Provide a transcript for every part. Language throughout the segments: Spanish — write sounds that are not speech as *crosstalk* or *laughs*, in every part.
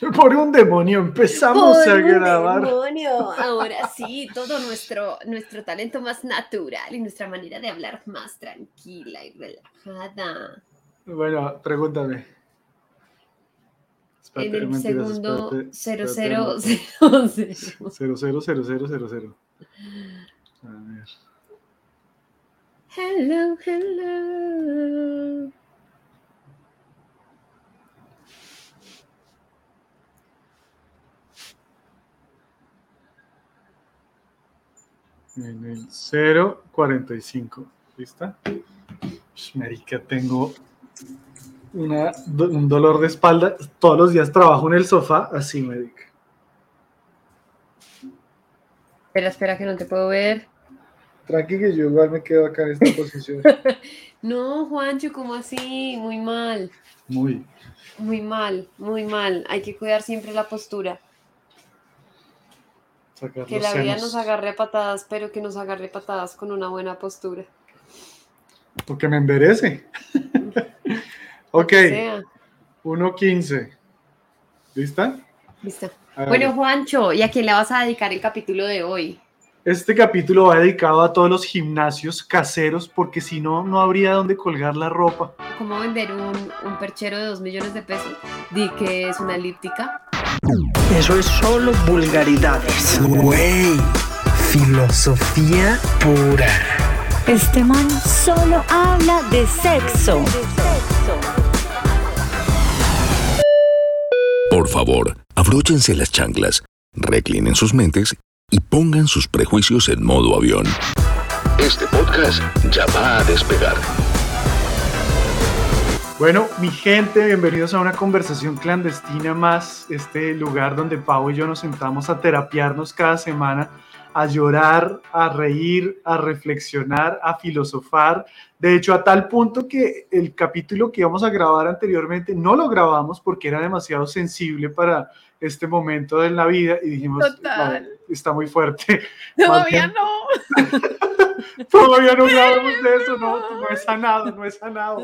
*laughs* Por un demonio empezamos Por a un grabar. demonio. Ahora *laughs* sí, todo nuestro, nuestro talento más natural y nuestra manera de hablar más tranquila y relajada. Bueno, pregúntame. En el mentiras, segundo espérate, 0000. espérate, *laughs* Cero, cero, cero, cero, cero, cero. A ver. Hello, hello. En el 045. ¿Lista? Ush, Marica, tengo una, un dolor de espalda. Todos los días trabajo en el sofá, así, marica. Espera, espera, que no te puedo ver. Tranqui que yo igual me quedo acá en esta *laughs* posición. No, Juancho, ¿cómo así? Muy mal, Muy. muy mal, muy mal. Hay que cuidar siempre la postura. Sacar Que la vida senos. nos agarre a patadas, pero que nos agarre a patadas con una buena postura. Porque me enderece. *laughs* ok, Que sea. 1.15. ¿Lista? Listo. A ver. Bueno, Juancho, ¿y a quién le vas a dedicar el capítulo de hoy? Este capítulo va dedicado a todos los gimnasios caseros porque si no, no habría dónde colgar la ropa. ¿Cómo vender un, un perchero de 2 millones de pesos? Di que es una elíptica. Eso es solo vulgaridades. Güey, filosofía pura. Este man solo habla de sexo. Por favor, abróchense las chanclas, reclinen sus mentes y pongan sus prejuicios en modo avión. Este podcast ya va a despegar. Bueno, mi gente, bienvenidos a una conversación clandestina más, este lugar donde Pau y yo nos sentamos a terapiarnos cada semana, a llorar, a reír, a reflexionar, a filosofar. De hecho, a tal punto que el capítulo que íbamos a grabar anteriormente no lo grabamos porque era demasiado sensible para este momento de la vida y dijimos, Total. "No, está muy fuerte. *laughs* *laughs* Todavía no. *laughs* Todavía no grabamos de eso, no, no he sanado, no he sanado.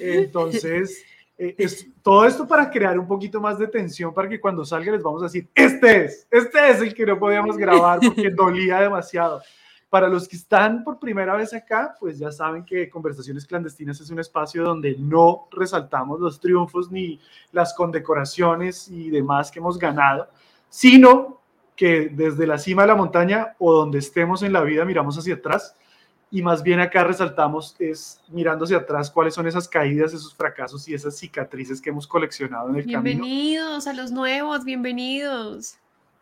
Entonces, eh, es, todo esto para crear un poquito más de tensión para que cuando salga les vamos a decir, este es, este es el que no podíamos grabar porque *laughs* dolía demasiado. Para los que están por primera vez acá, pues ya saben que Conversaciones Clandestinas es un espacio donde no resaltamos los triunfos ni las condecoraciones y demás que hemos ganado, sino que desde la cima de la montaña o donde estemos en la vida miramos hacia atrás y más bien acá resaltamos es mirando hacia atrás cuáles son esas caídas, esos fracasos y esas cicatrices que hemos coleccionado en el camino. Bienvenidos a los nuevos, bienvenidos.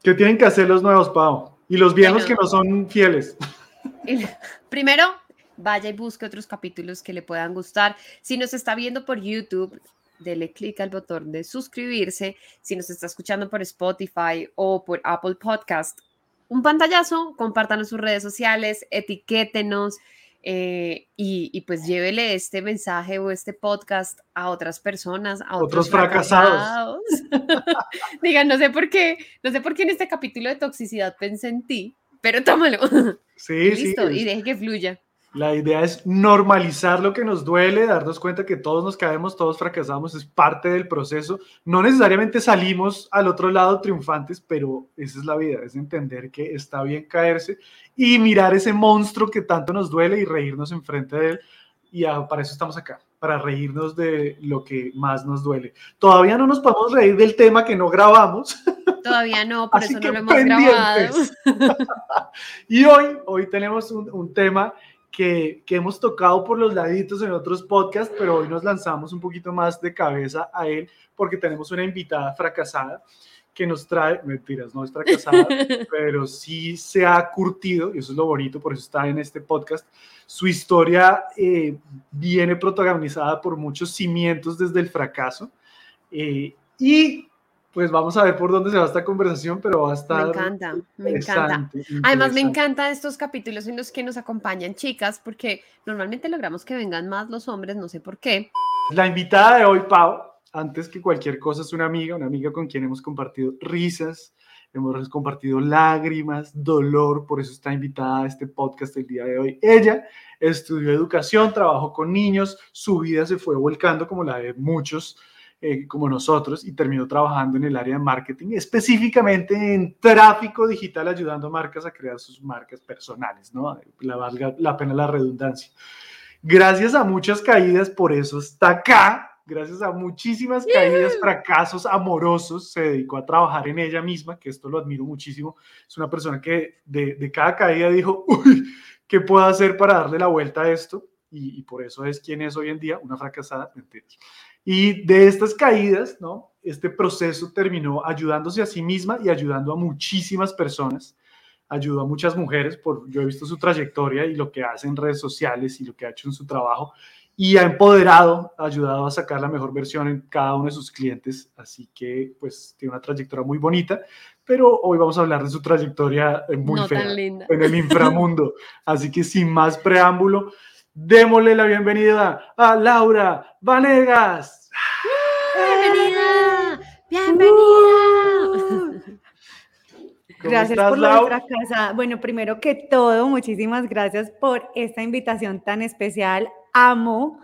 ¿Qué tienen que hacer los nuevos, Pau? Y los viejos Bueno. que no son fieles. El- Primero, vaya y busque otros capítulos que le puedan gustar. Si nos está viendo por YouTube, dele clic al botón de suscribirse. Si nos está escuchando por Spotify o por Apple Podcast, un pantallazo, compártanos en sus redes sociales, etiquétenos eh, y, y pues llévele este mensaje o este podcast a otras personas, a otros, Otros fracasados. fracasados. *laughs* Digan, no sé por qué, no sé por qué en este capítulo de toxicidad pensé en ti, pero tómalo. Sí, sí. Listo, es- y deje que fluya. La idea es normalizar lo que nos duele, darnos cuenta que todos nos caemos, todos fracasamos, es parte del proceso. No necesariamente salimos al otro lado triunfantes, pero esa es la vida, es entender que está bien caerse y mirar ese monstruo que tanto nos duele y reírnos enfrente de él. Y para eso estamos acá, para reírnos de lo que más nos duele. Todavía no nos podemos reír del tema que no grabamos, Todavía no, por Así eso que no lo hemos grabado. pendientes. *laughs* *laughs* y hoy, hoy tenemos un, un tema que, que hemos tocado por los laditos en otros podcasts, pero hoy nos lanzamos un poquito más de cabeza a él porque tenemos una invitada fracasada que nos trae, mentiras, no es fracasada, *laughs* pero sí se ha curtido, y eso es lo bonito, por eso está en este podcast. Su historia eh, viene protagonizada por muchos cimientos desde el fracaso. eh, y pues vamos a ver por dónde se va esta conversación, pero va a estar. Me encanta, me encanta. Además, me encantan estos capítulos en los que nos acompañan chicas, porque normalmente logramos que vengan más los hombres, no sé por qué. La invitada de hoy, Pau, antes que cualquier cosa, es una amiga, una amiga con quien hemos compartido risas, hemos compartido lágrimas, dolor, por eso está invitada a este podcast el día de hoy. Ella estudió educación, trabajó con niños, su vida se fue volcando como la de muchos eh, como nosotros y terminó trabajando en el área de marketing, específicamente en tráfico digital, ayudando a marcas a crear sus marcas personales, ¿no? La valga la pena la redundancia. Gracias a muchas caídas, por eso está acá. Gracias a muchísimas caídas, fracasos amorosos, se dedicó a trabajar en ella misma, que esto lo admiro muchísimo. Es una persona que de, de cada caída dijo, uy, ¿qué puedo hacer para darle la vuelta a esto? Y, y, por eso es quien es hoy en día, una fracasada, mentiras. Y de estas caídas, ¿no? Este proceso terminó ayudándose a sí misma y ayudando a muchísimas personas. Ayudó a muchas mujeres, por, yo he visto su trayectoria y lo que hace en redes sociales y lo que ha hecho en su trabajo y ha empoderado, ha ayudado a sacar la mejor versión en cada uno de sus clientes. Así que, pues, tiene una trayectoria muy bonita, pero hoy vamos a hablar de su trayectoria muy No fea tan linda. en el inframundo. *laughs* Así que, sin más preámbulo, démosle la bienvenida a Laura Vanegas. ¡Bienvenida! ¡Bienvenida! ¿Cómo Gracias estás, por lo Lau? de fracasada. Bueno, primero que todo, muchísimas gracias por esta invitación tan especial. Amo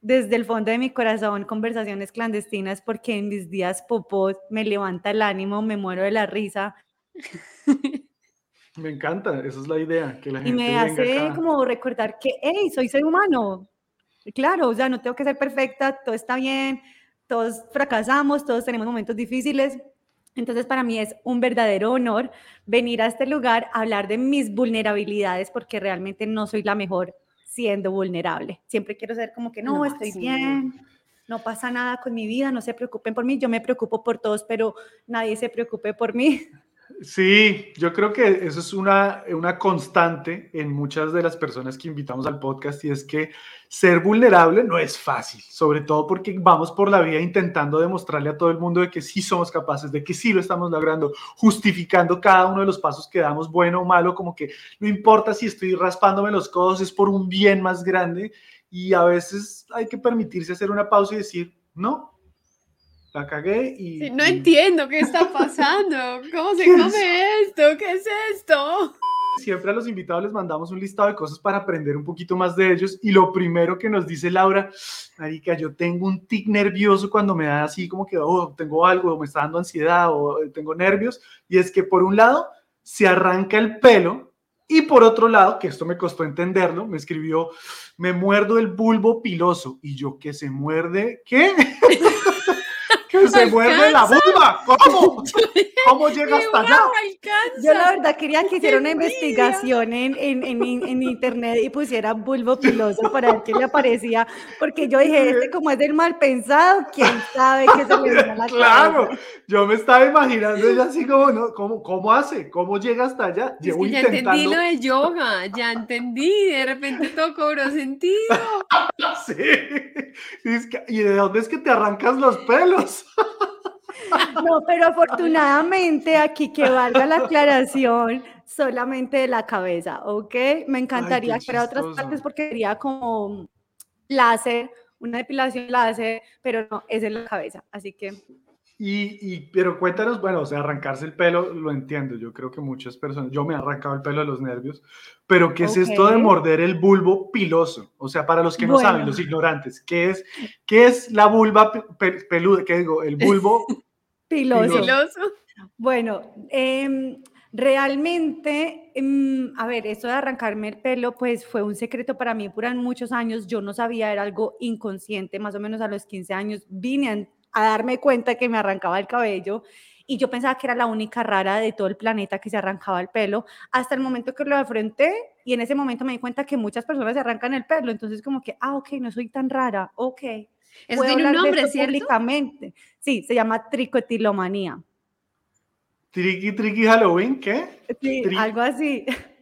desde el fondo de mi corazón conversaciones clandestinas porque en mis días popos me levanta el ánimo, me muero de la risa *laughs* Me encanta, esa es la idea, que la y gente me venga hace acá. como recordar que, hey, soy ser humano. Claro, o sea, no tengo que ser perfecta, todo está bien, todos fracasamos, todos tenemos momentos difíciles. Entonces, para mí es un verdadero honor venir a este lugar a hablar de mis vulnerabilidades porque realmente no soy la mejor siendo vulnerable. Siempre quiero ser como que no, No, estoy sí. bien, no pasa nada con mi vida, no se preocupen por mí, yo me preocupo por todos, pero nadie se preocupe por mí. Sí, yo creo que eso es una, una constante en muchas de las personas que invitamos al podcast y es que ser vulnerable no es fácil, sobre todo porque vamos por la vida intentando demostrarle a todo el mundo de que sí somos capaces, de que sí lo estamos logrando, justificando cada uno de los pasos que damos, bueno o malo, como que no importa si estoy raspándome los codos, es por un bien más grande y a veces hay que permitirse hacer una pausa y decir, no, la cagué y... Sí, no y- entiendo qué está pasando. ¿Cómo se *laughs* come esto? ¿Qué es esto? Siempre a los invitados les mandamos un listado de cosas para aprender un poquito más de ellos. Y lo primero que nos dice Laura, Marica, yo tengo un tic nervioso cuando me da así como que oh, tengo algo, o me está dando ansiedad o eh, tengo nervios. Y es que por un lado se arranca el pelo y por otro lado, que esto me costó entenderlo, me escribió, me muerdo el bulbo piloso. Y yo, que se muerde, ¿qué? *laughs* *laughs* que se muerde la Alcanza. vulva. ¿Cómo? *laughs* ¿Cómo llega hasta allá? alcanza. Yo la verdad quería que hiciera una investigación en, en, en, en internet y pusiera bulbo piloso para ver qué le aparecía, porque yo dije, este como es del mal pensado, quién sabe qué se le viene a la *laughs* Claro, cabeza?". yo me estaba imaginando ella así como, ¿no? ¿Cómo, ¿Cómo hace? ¿Cómo llega hasta allá? Es Llevo que ya entendí lo de yoga, ya entendí, de repente todo cobró sentido. *laughs* Sí. Y, es que- ¿y de dónde es que te arrancas los pelos? *laughs* No, pero afortunadamente aquí que valga la aclaración solamente de la cabeza, ¿ok? Me encantaría para otras partes porque sería como láser, una depilación láser, pero no, es en la cabeza, así que Y, y, pero cuéntanos, bueno, o sea, arrancarse el pelo, lo entiendo. Yo creo que muchas personas, yo me he arrancado el pelo de los nervios, pero ¿qué es esto de morder el bulbo piloso? O sea, para los que no saben, los ignorantes, ¿qué es, qué es la vulva pe- pe- peluda? ¿Qué digo? El bulbo *laughs* piloso. Filoso. Bueno, em, realmente, em, a ver, esto de arrancarme el pelo, pues fue un secreto para mí por muchos años. Yo no sabía, era algo inconsciente. Más o menos a los 15 años vine a, darme cuenta que me arrancaba el cabello y yo pensaba que era la única rara de todo el planeta que se arrancaba el pelo, hasta el momento que lo afronté y en ese momento me di cuenta que muchas personas se arrancan el pelo. Entonces, como que, ah, ok, no soy tan rara, ok. Eso puedo tiene un nombre, ¿cierto? públicamente. Sí, se llama tricotilomanía. triqui triqui Halloween, ¿qué? Sí, Tri- algo así. *laughs*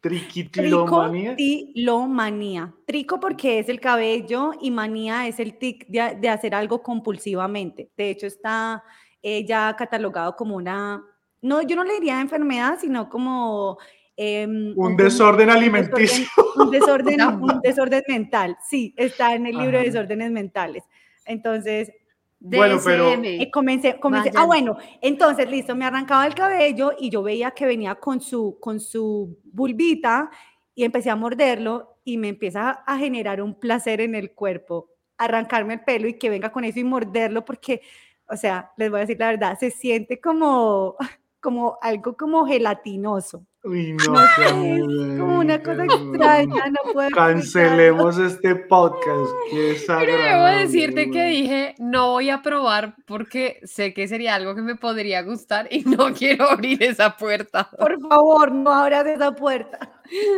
Triquitilomanía. Tricotilomanía. Trico porque es el cabello y manía es el tic de, de hacer algo compulsivamente. De hecho, está eh, ya catalogado como una, no, yo no le diría enfermedad, sino como... em, Un desorden un alimenticio. Un desorden, *laughs* un desorden mental. Sí, está en el libro de desórdenes mentales. Entonces, Bueno, pero- DSM. eh, comencé, comencé, ah, bueno, entonces, listo, me arrancaba el cabello y yo veía que venía con su, con su bulbita y empecé a morderlo y me empieza a generar un placer en el cuerpo arrancarme el pelo y que venga con eso y morderlo porque, o sea, les voy a decir la verdad, se siente como, como algo como gelatinoso. Uy, *laughs* no, sé, es como una cosa extraña, no puedo Cancelemos este podcast. Qué *laughs* Pero debo decirte que dije, no voy a probar porque sé que sería algo que me podría gustar y no *laughs* quiero abrir esa puerta. Por favor, no abras esa puerta.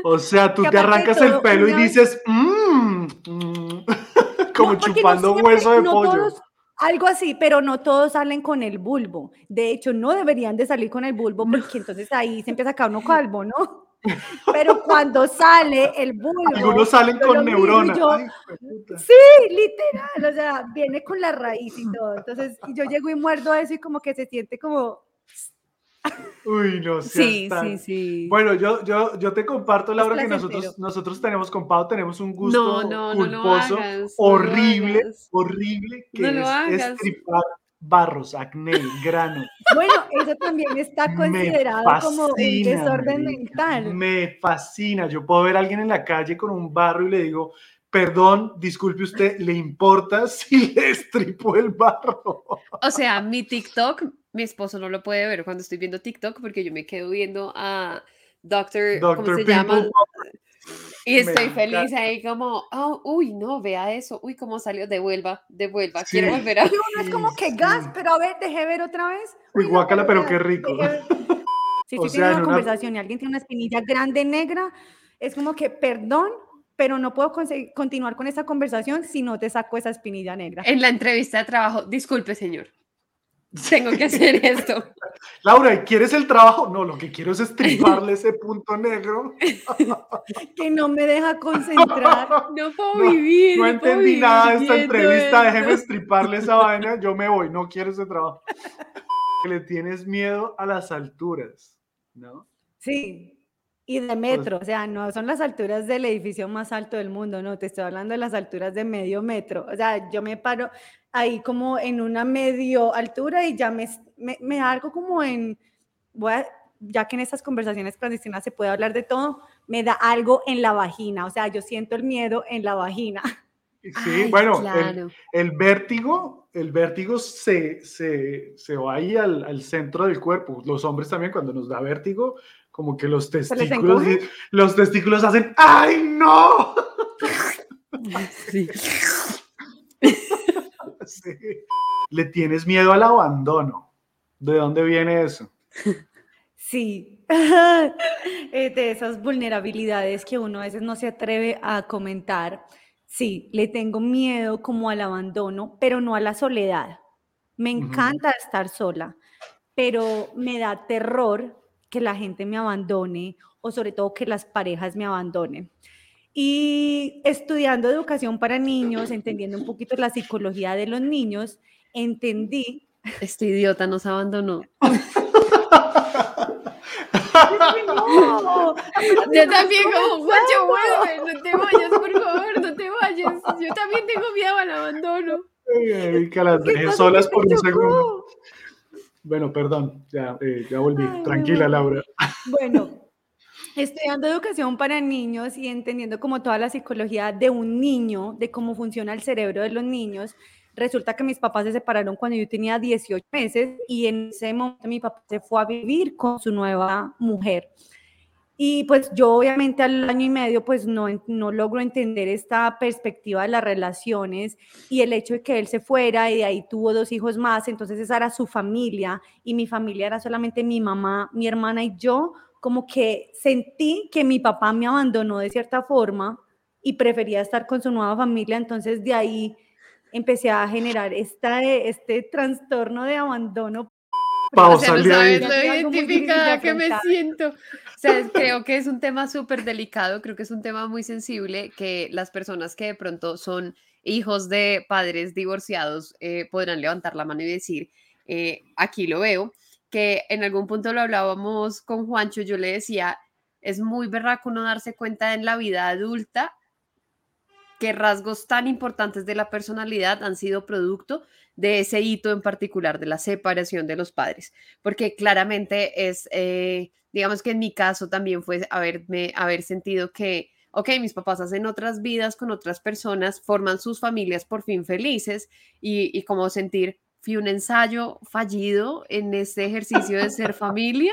O sea, tú Que te arrancas el pelo y dices, mmm, mm", como No, porque no chupando siempre, hueso de pollo. todos- algo así, pero no todos salen con el bulbo. De hecho, no deberían de salir con el bulbo porque entonces ahí se empieza a caer uno *laughs* calvo, ¿no? Pero cuando sale el bulbo. Algunos salen con neuronas. yo, Ay, jueputa. Sí, literal, o sea, viene con la raíz y todo. Entonces, y yo llego y muerdo eso y como que se siente como, Uy, no *laughs* seas Sí, tan- sí, sí. Bueno, yo, yo, yo te comparto, Laura, que nosotros, nosotros tenemos con Pau, tenemos un gusto no, no, culposo, no horrible, horrible, que es estripar barros, acné, grano. *laughs* bueno, eso también está considerado como un desorden mental. Me fascina. Yo puedo ver a alguien en la calle con un barro y le digo, perdón, disculpe usted, ¿le importa si *laughs* le estripo el barro? O sea, mi TikTok, mi esposo no lo puede ver cuando estoy viendo TikTok porque yo me quedo viendo a Doctor, ¿cómo Doctor se Pimple llama? Y Me estoy feliz encanta. ahí como, oh, uy, no, vea eso, uy, cómo salió, devuelva, devuelva, quiero Sí. volver a... Y uno es como que Sí, gas, sí. pero a ver, dejé ver otra vez. Uy, no, guácala, pero qué rico. Si *laughs* sea, teniendo en una una- conversación y alguien tiene una espinilla grande negra, es como que, perdón, pero no puedo continuar con esta conversación si no te saco esa espinilla negra. En la entrevista de trabajo, disculpe, señor, *laughs* tengo que hacer esto. *laughs* Laura, ¿y ¿quieres el trabajo? No, lo que quiero es estriparle ese punto negro. *laughs* Que no me deja concentrar. No puedo No, vivir. No puedo entendí vivir nada de esta entrevista, esto. déjeme estriparle esa vaina, yo me voy, no quiero ese trabajo. Que le tienes miedo a las alturas, ¿no? Sí. Y Pues de metro, o sea, no son las alturas del edificio más alto del mundo, no, te estoy hablando de las alturas de medio metro. O sea, yo me paro ahí como en una medio altura y ya me, me, me da algo como en, voy a- ya que en estas conversaciones clandestinas se puede hablar de todo, me da algo en la vagina, o sea, yo siento el miedo en la vagina. Sí, Ay, bueno, el- claro. el, vértigo, el vértigo se, se, se va ahí al, al centro del cuerpo. Los hombres también, cuando nos da vértigo, como que los testículos, los testículos hacen ¡Ay, no! *laughs* Sí. *laughs* Le tienes miedo al abandono. ¿De dónde viene eso? Sí, *laughs* Eh, de esas vulnerabilidades que uno a veces no se atreve a comentar. Sí, le tengo miedo como al abandono, pero no a la soledad. Me encanta estar sola, pero me da terror que la gente me abandone o sobre todo que las parejas me abandonen. Y estudiando educación para niños, entendiendo un poquito la psicología de los niños, entendí Este idiota nos abandonó. *laughs* No, Yo también como, guacho, vuelve, no te vayas, por favor, no te vayas. Yo también tengo miedo al abandono. Ay, Erika, las ¿Qué dejé solas que por un segundo. Bueno, perdón, ya, eh, ya volví. Ay, Tranquila, no. Laura. Bueno, estudiando educación para niños y entendiendo como toda la psicología de un niño, de cómo funciona el cerebro de los niños, resulta que mis papás se separaron cuando yo tenía 18 meses y en ese momento mi papá se fue a vivir con su nueva mujer. Y pues yo obviamente al año y medio pues no, no logro entender esta perspectiva de las relaciones y el hecho de que él se fuera y de ahí tuvo dos hijos más, entonces esa era su familia y mi familia era solamente mi mamá, mi hermana y yo, como que sentí que mi papá me abandonó de cierta forma y prefería estar con su nueva familia, entonces de ahí empecé a generar esta, este trastorno de abandono. Pau, O sea, no sabes lo identificada que me siento. *laughs* O sea, creo que es un tema súper delicado, creo que es un tema muy sensible que las personas que de pronto son hijos de padres divorciados eh, podrán levantar la mano y decir, eh, aquí lo veo, que en algún punto lo hablábamos con Juancho, yo le decía, es muy berraco no darse cuenta en la vida adulta que rasgos tan importantes de la personalidad han sido producto de ese hito en particular, de la separación de los padres, porque claramente es, eh, digamos que en mi caso también fue haberme, haber sentido que ok, mis papás hacen otras vidas con otras personas, forman sus familias por fin felices y, y como sentir, fui un ensayo fallido en este ejercicio de ser *laughs* familia.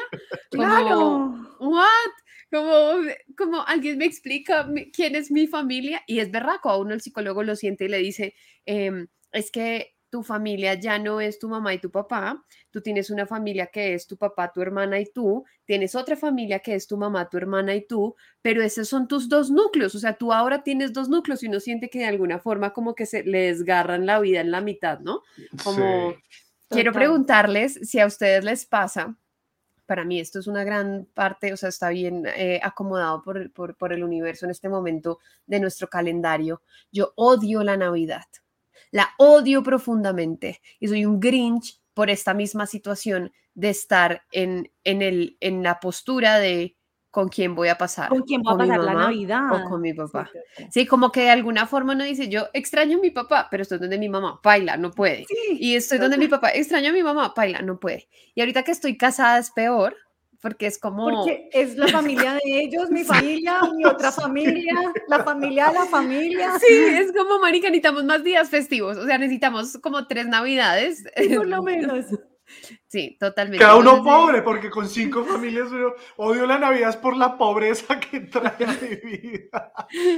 Como, Claro. ¿what? Como, como alguien me explica quién es mi familia y es berraco, a uno el psicólogo lo siente y le dice, em, es que tu familia ya no es tu mamá y tu papá, tú tienes una familia que es tu papá, tu hermana y tú, tienes otra familia que es tu mamá, tu hermana y tú, pero esos son tus dos núcleos, o sea, tú ahora tienes dos núcleos y uno siente que de alguna forma como que se le desgarran la vida en la mitad, ¿no? Como, Sí. quiero preguntarles si a ustedes les pasa, para mí esto es una gran parte, o sea, está bien eh, acomodado por, por el universo en este momento de nuestro calendario. Yo odio la Navidad, la odio profundamente y soy un Grinch por esta misma situación de estar en, en, el, en la postura de con quién voy a pasar. ¿Con quién va a mi pasar la mamá Navidad? O con mi Sí, papá. total. Sí, como que de alguna forma uno dice, yo extraño a mi papá, pero estoy donde mi mamá, baila, no puede. Sí, Y estoy donde mi papá, extraño a mi mamá, baila, no puede. Y ahorita que estoy casada es peor, porque es como... Porque es la familia de ellos, mi *laughs* familia, mi otra familia, la familia de la familia. Sí, es como, marica, necesitamos más días festivos, o sea, necesitamos como tres navidades. Sí, por lo *laughs* menos. Sí, totalmente. Cada uno pobre, porque con cinco familias uno odio la Navidad por la pobreza que trae a mi vida.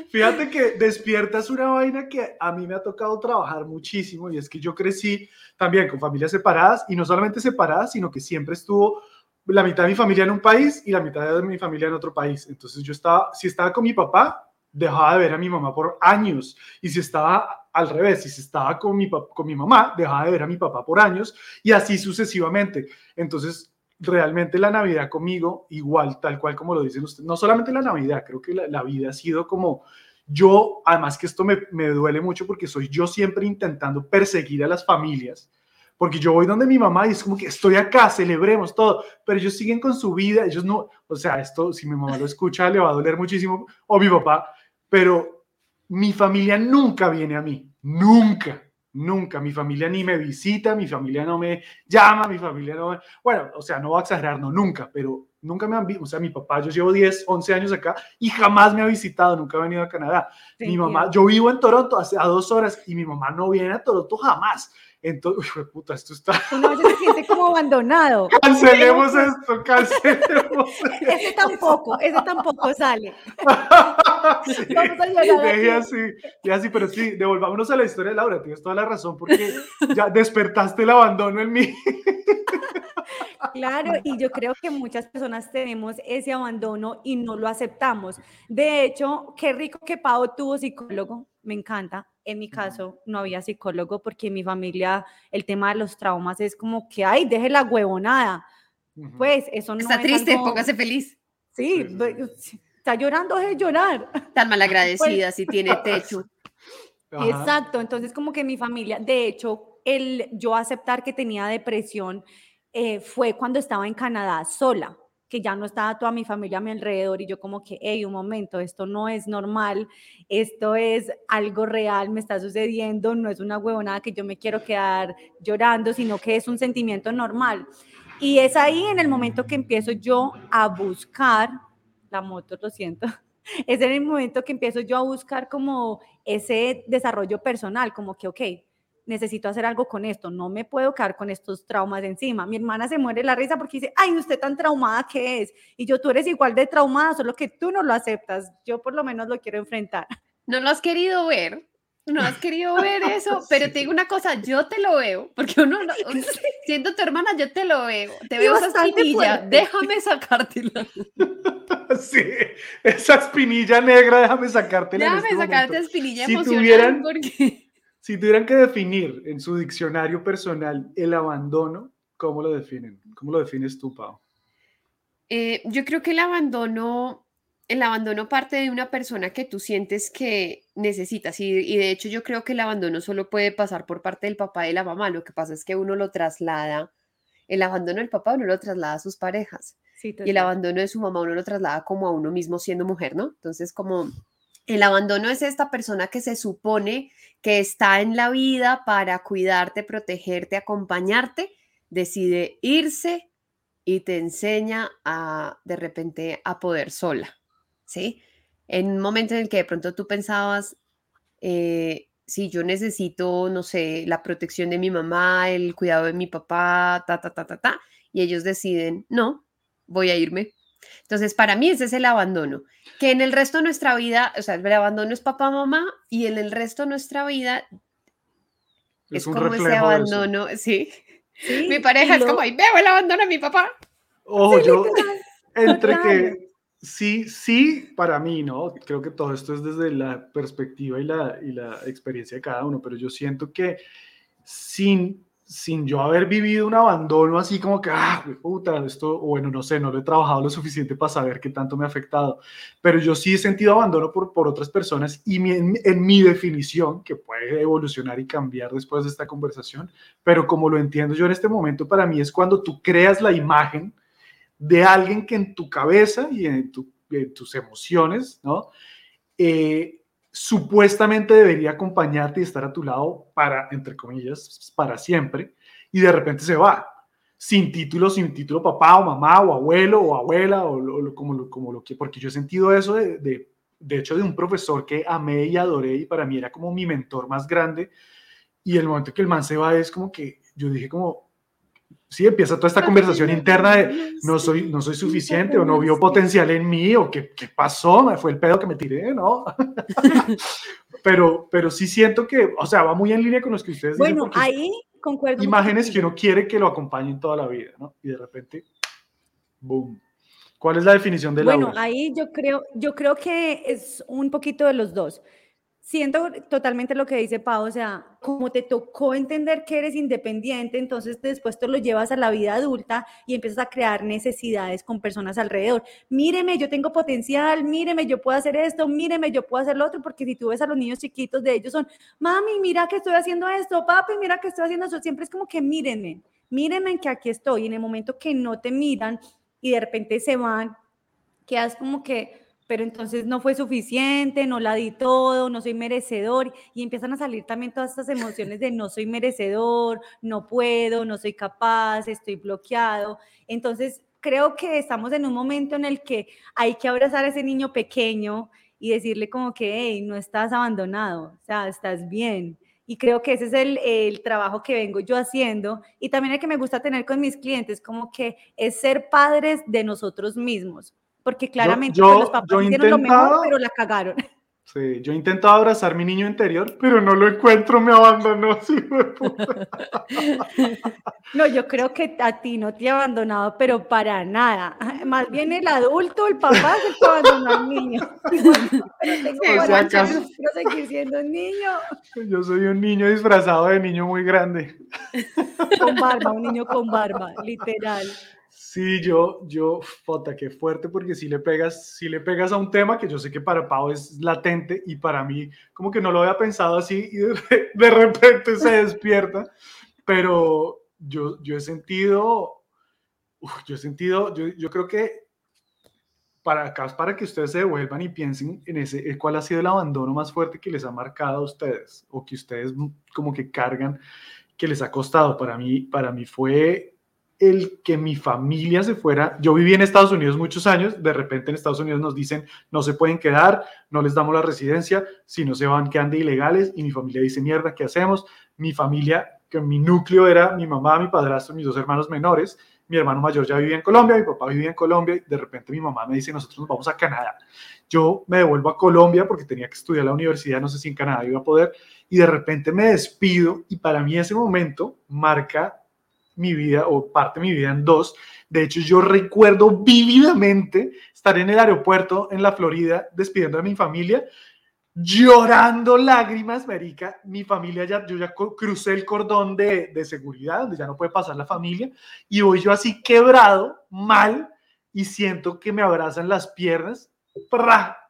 Fíjate que despiertas una vaina que a mí me ha tocado trabajar muchísimo y es que yo crecí también con familias separadas y no solamente separadas, sino que siempre estuvo la mitad de mi familia en un país y la mitad de mi familia en otro país. Entonces yo estaba, si estaba con mi papá, dejaba de ver a mi mamá por años y si estaba al revés, si estaba con mi, con mi mamá, dejaba de ver a mi papá por años y así sucesivamente. Entonces, realmente la Navidad conmigo, igual, tal cual como lo dicen ustedes, no solamente la Navidad, creo que la, la vida ha sido como yo, además que esto me, me duele mucho porque soy yo siempre intentando perseguir a las familias, porque yo voy donde mi mamá y es como que estoy acá, celebremos todo, pero ellos siguen con su vida, ellos no, o sea, esto si mi mamá lo escucha le va a doler muchísimo, o mi papá, pero mi familia nunca viene a mí, nunca, nunca, mi familia ni me visita, mi familia no me llama, mi familia no me, bueno, o sea, no voy a exagerar, no, nunca, pero nunca me han visto, o sea, mi papá, yo llevo 10, 11 años acá y jamás me ha visitado, nunca ha venido a Canadá. Te mi mamá, entiendo. yo vivo en Toronto hace a dos horas y mi mamá no viene a Toronto jamás. Entonces, uy, puta, esto está. *laughs* Uno se siente como abandonado. *laughs* Cancelemos esto, cancelemos. *laughs* Ese tampoco, ese tampoco sale. Sí, Vamos a llorar así, y así, pero sí, devolvámonos a la historia de Laura, tienes toda la razón, porque ya despertaste el abandono en mí. Claro, y yo creo que muchas personas tenemos ese abandono y no lo aceptamos. De hecho, qué rico que Pau tuvo psicólogo, me encanta. En mi caso no había psicólogo porque en mi familia el tema de los traumas es como que, ay, deje la huevonada. Pues eso no Está es triste, algo- póngase feliz. Sí, Sí, sí, ve- está llorando, deje de llorar. *laughs* Tan malagradecida si tiene techo. *laughs* Ajá. Exacto, entonces como que mi familia, de hecho, el yo aceptar que tenía depresión eh, fue cuando estaba en Canadá sola, que ya no estaba toda mi familia a mi alrededor y yo como que, hey, un momento, esto no es normal, esto es algo real, me está sucediendo, no es una huevonada que yo me quiero quedar llorando, sino que es un sentimiento normal. Y es ahí en el momento que empiezo yo a buscar, la moto, lo siento, *laughs* es en el momento que empiezo yo a buscar como ese desarrollo personal, como que, ok, necesito hacer algo con esto, no me puedo quedar con estos traumas encima. Mi hermana se muere de la risa porque dice, ay, usted tan traumada que es. Y yo, tú eres igual de traumada, solo que tú no lo aceptas. Yo por lo menos lo quiero enfrentar. *laughs* No lo has querido ver. No has querido ver eso, *laughs* pero te digo una cosa, yo te lo veo, porque uno, no- uno- *laughs* siendo tu hermana, yo te lo veo, te veo esa espinilla, fuerte. déjame sacártela, Sí, esa espinilla negra, déjame sacártela. déjame este sacarte momento. espinilla Si emocional, tuvieran- porque Si tuvieran que definir en su diccionario personal el abandono, ¿cómo lo definen? ¿Cómo lo defines tú, Pau? Eh, yo creo que el abandono, el abandono parte de una persona que tú sientes que necesitas y, y de hecho yo creo que el abandono solo puede pasar por parte del papá y de la mamá. Lo que pasa es que uno lo traslada, el abandono del papá uno lo traslada a sus parejas Sí, y el abandono de su mamá uno lo traslada como a uno mismo siendo mujer, ¿no? Entonces como el abandono es esta persona que se supone que está en la vida para cuidarte, protegerte, acompañarte, decide irse y te enseña a de repente a poder sola, ¿sí? en un momento en el que de pronto tú pensabas, eh, si yo necesito, no sé, la protección de mi mamá, el cuidado de mi papá, ta, ta, ta, ta, ta, y ellos deciden, no, voy a irme. Entonces, para mí ese es el abandono, que en el resto de nuestra vida, o sea, el abandono es papá, mamá, y en el resto de nuestra vida es, como ese abandono, sí. Mi pareja es como, ahí veo el abandono a mi papá. Ojo, yo, entre que sí, sí, para mí, ¿no? Creo que todo esto es desde la perspectiva y la, y la experiencia de cada uno, pero yo siento que sin sin yo haber vivido un abandono así como que, ah, puta, esto, bueno, no sé, no lo he trabajado lo suficiente para saber qué tanto me ha afectado, pero yo sí he sentido abandono por, por otras personas y en, mi definición, que puede evolucionar y cambiar después de esta conversación, pero como lo entiendo yo en este momento, para mí es cuando tú creas la imagen de alguien que en tu cabeza y en, en tus emociones, ¿no? Eh, supuestamente debería acompañarte y estar a tu lado para, entre comillas, para siempre, y de repente se va, sin título, sin título papá o mamá o abuelo o abuela o, como, lo, como lo que, porque yo he sentido eso de, de, de hecho de un profesor que amé y adoré y para mí era como mi mentor más grande, y el momento que el man se va es como que yo dije como, sí, empieza toda esta conversación interna de no soy, no soy suficiente o no vio potencial en mí o qué, qué pasó, me fue el pedo que me tiré, ¿no? *laughs* pero, pero sí siento que, o sea, va muy en línea con los que ustedes bueno, dicen. Bueno, ahí concuerdo. Imágenes que uno quiere que lo acompañen toda la vida, ¿no? Y de repente, boom. ¿Cuál es la definición de la Bueno, ahí yo creo, yo creo que es un poquito de los dos. Siento totalmente lo que dice Pau, o sea, como te tocó entender que eres independiente, entonces después te lo llevas a la vida adulta y empiezas a crear necesidades con personas alrededor. Míreme, yo tengo potencial, míreme, yo puedo hacer esto, míreme, yo puedo hacer lo otro, porque si tú ves a los niños chiquitos de ellos son, mami, mira que estoy haciendo esto, papi, mira que estoy haciendo eso, siempre es como que mírenme, mírenme que aquí estoy, y en el momento que no te miran y de repente se van, quedas como que pero entonces no fue suficiente, no la di todo, no soy merecedor y empiezan a salir también todas estas emociones de no soy merecedor, no puedo, no soy capaz, estoy bloqueado. Entonces creo que estamos en un momento en el que hay que abrazar a ese niño pequeño y decirle como que, hey, no estás abandonado, o sea, estás bien. Y creo que ese es el, el, trabajo que vengo yo haciendo. Y también el que me gusta tener con mis clientes, como que es ser padres de nosotros mismos porque claramente yo, pues, los papás hicieron lo mejor, pero la cagaron. Sí, yo he intentado abrazar mi niño interior, pero no lo encuentro, me abandonó. *laughs* no, yo creo que a ti no te ha abandonado, pero para nada. Más bien el adulto, el papá, se te abandonó al niño. *laughs* Pero tengo *laughs* seguir siendo un niño. Yo soy un niño disfrazado de niño muy grande. Con barba, un niño con barba, literal. Sí, yo, yo, fota, qué fuerte, porque si le pegas, si le pegas a un tema que yo sé que para Pau es latente y para mí como que no lo había pensado así y de, repente se despierta, pero yo, yo he sentido, yo he sentido, yo, yo creo que para acá, para que ustedes se devuelvan y piensen en ese, cuál ha sido el abandono más fuerte que les ha marcado a ustedes o que ustedes como que cargan, que les ha costado. Para mí, para mí fue el que mi familia se fuera. Yo viví en Estados Unidos muchos años, de repente en Estados Unidos nos dicen no se pueden quedar, no les damos la residencia, si no se van quedan de ilegales y mi familia dice mierda, ¿qué hacemos? Mi familia, que mi núcleo era mi mamá, mi padrastro, mis dos hermanos menores, mi hermano mayor ya vivía en Colombia, mi papá vivía en Colombia y de repente mi mamá me dice nosotros nos vamos a Canadá. Yo me devuelvo a Colombia porque tenía que estudiar la universidad, no sé si en Canadá iba a poder y de repente me despido y para mí ese momento marca mi vida o parte de mi vida en dos. De hecho, yo recuerdo vívidamente estar en el aeropuerto en la Florida despidiendo a mi familia, llorando lágrimas, marica. Mi familia ya, yo ya crucé el cordón de, de seguridad, donde ya no puede pasar la familia, y voy yo así quebrado, mal, y siento que me abrazan las piernas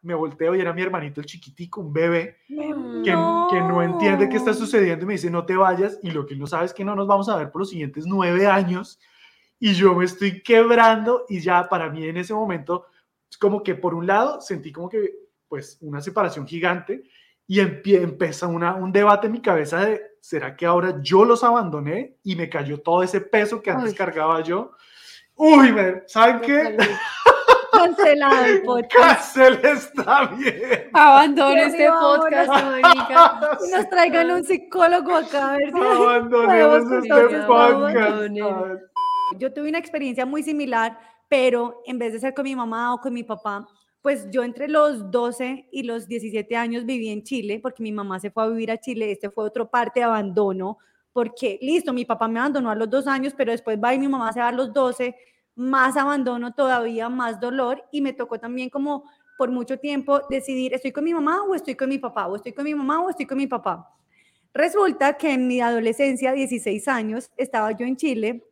me volteo y era mi hermanito el chiquitico, un bebé, que no. que no entiende qué está sucediendo y me dice, no te vayas, y lo que él no sabe es que no nos vamos a ver por los siguientes nueve años, y yo me estoy quebrando, y ya para mí en ese momento, como que por un lado sentí como que, pues, una separación gigante, y empieza una, un debate en mi cabeza de, ¿será que ahora yo los abandoné y me cayó todo ese peso que antes cargaba yo? Uy, ¿saben qué? *laughs* Cancelado el *laughs* podcast. Cancel está bien. Abandono Qué este podcast, marica. Nos traigan un psicólogo acá a ver si Abandonemos este podcast. Yo tuve una experiencia muy similar, pero en vez de ser con mi mamá o con mi papá, pues yo entre los 12 y los 17 años viví en Chile, porque mi mamá se fue a vivir a Chile, este fue otro parte de abandono, porque listo, mi papá me abandonó a los dos años, pero después va y mi mamá se va a los 12, más abandono todavía, más dolor, y me tocó también como por mucho tiempo decidir, ¿estoy con mi mamá o estoy con mi papá? ¿O estoy con mi mamá o estoy con mi papá? Resulta que en mi adolescencia, 16 años, estaba yo en Chile,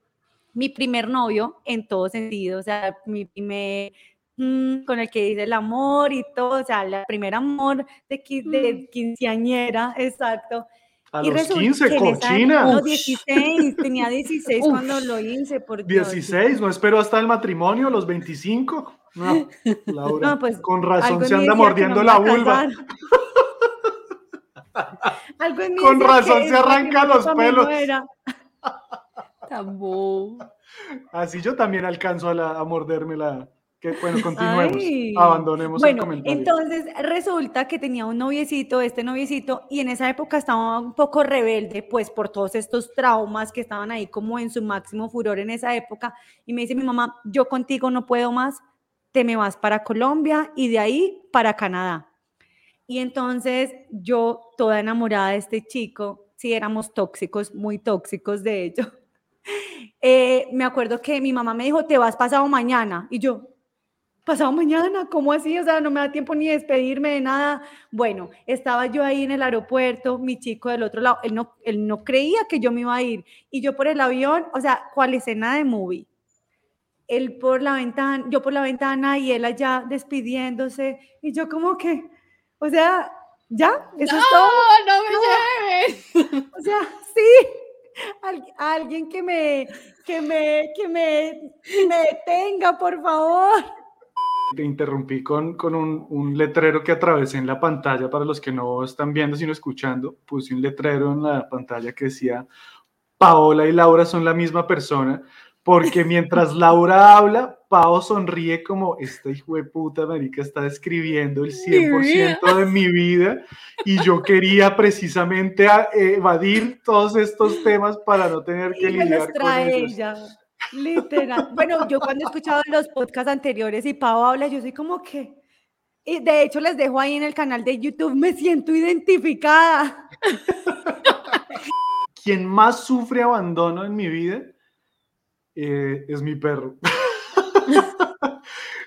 mi primer novio en todo sentido, o sea, mi primer mm, con el que hice el amor y todo, o sea, el primer amor de, de quinceañera, exacto. A Y los resulta 15, que en esa- cochina. No, 16, tenía 16 Uf. cuando lo hice, por Dios. 16, no espero hasta el matrimonio, los 25. No, *laughs* Laura, No, pues, con razón se anda mordiendo no la vulva. *laughs* Algo en mí Con razón se arranca los pelos. *laughs* Así yo también alcanzo a, la- a morderme la... Que, bueno, *laughs* continuemos. Ay. Abandonemos el comentario. entonces resulta que tenía un noviecito, este noviecito, y en esa época estaba un poco rebelde, pues por todos estos traumas que estaban ahí como en su máximo furor en esa época. Y me dice mi mamá, yo contigo no puedo más, te me vas para Colombia y de ahí para Canadá. Y entonces yo, toda enamorada de este chico, sí éramos tóxicos, muy tóxicos de hecho. *laughs* eh, me acuerdo que mi mamá me dijo, te vas pasado mañana. Y yo, pasado mañana, ¿cómo así? O sea, no me da tiempo ni despedirme de nada. Bueno, estaba yo ahí en el aeropuerto, mi chico del otro lado, él no, él no creía que yo me iba a ir. Y yo por el avión, o sea, ¿cuál escena de movie? Él por la ventana, yo por la ventana y él allá despidiéndose. Y yo como que, o sea, ¿ya? ¿Eso es todo? No, no me lleves. *laughs* O sea, sí, al- alguien que me, que me, que me, que me detenga, por favor. Te interrumpí con, con un, un letrero que atravesé en la pantalla para los que no están viendo, sino escuchando. Puse un letrero en la pantalla que decía, Paola y Laura son la misma persona, porque mientras *laughs* Laura habla, Pao sonríe como, esta hijo de puta marica está describiendo el 100% de mi vida y yo quería precisamente a- evadir todos estos temas para no tener que Y lidiar los con trae ellos. ella. Literal. Bueno, yo cuando he escuchado los podcasts anteriores y Pau habla, yo soy como que. Y de hecho, les dejo ahí en el canal de YouTube, me siento identificada. quien más sufre abandono en mi vida eh, es mi perro. *laughs*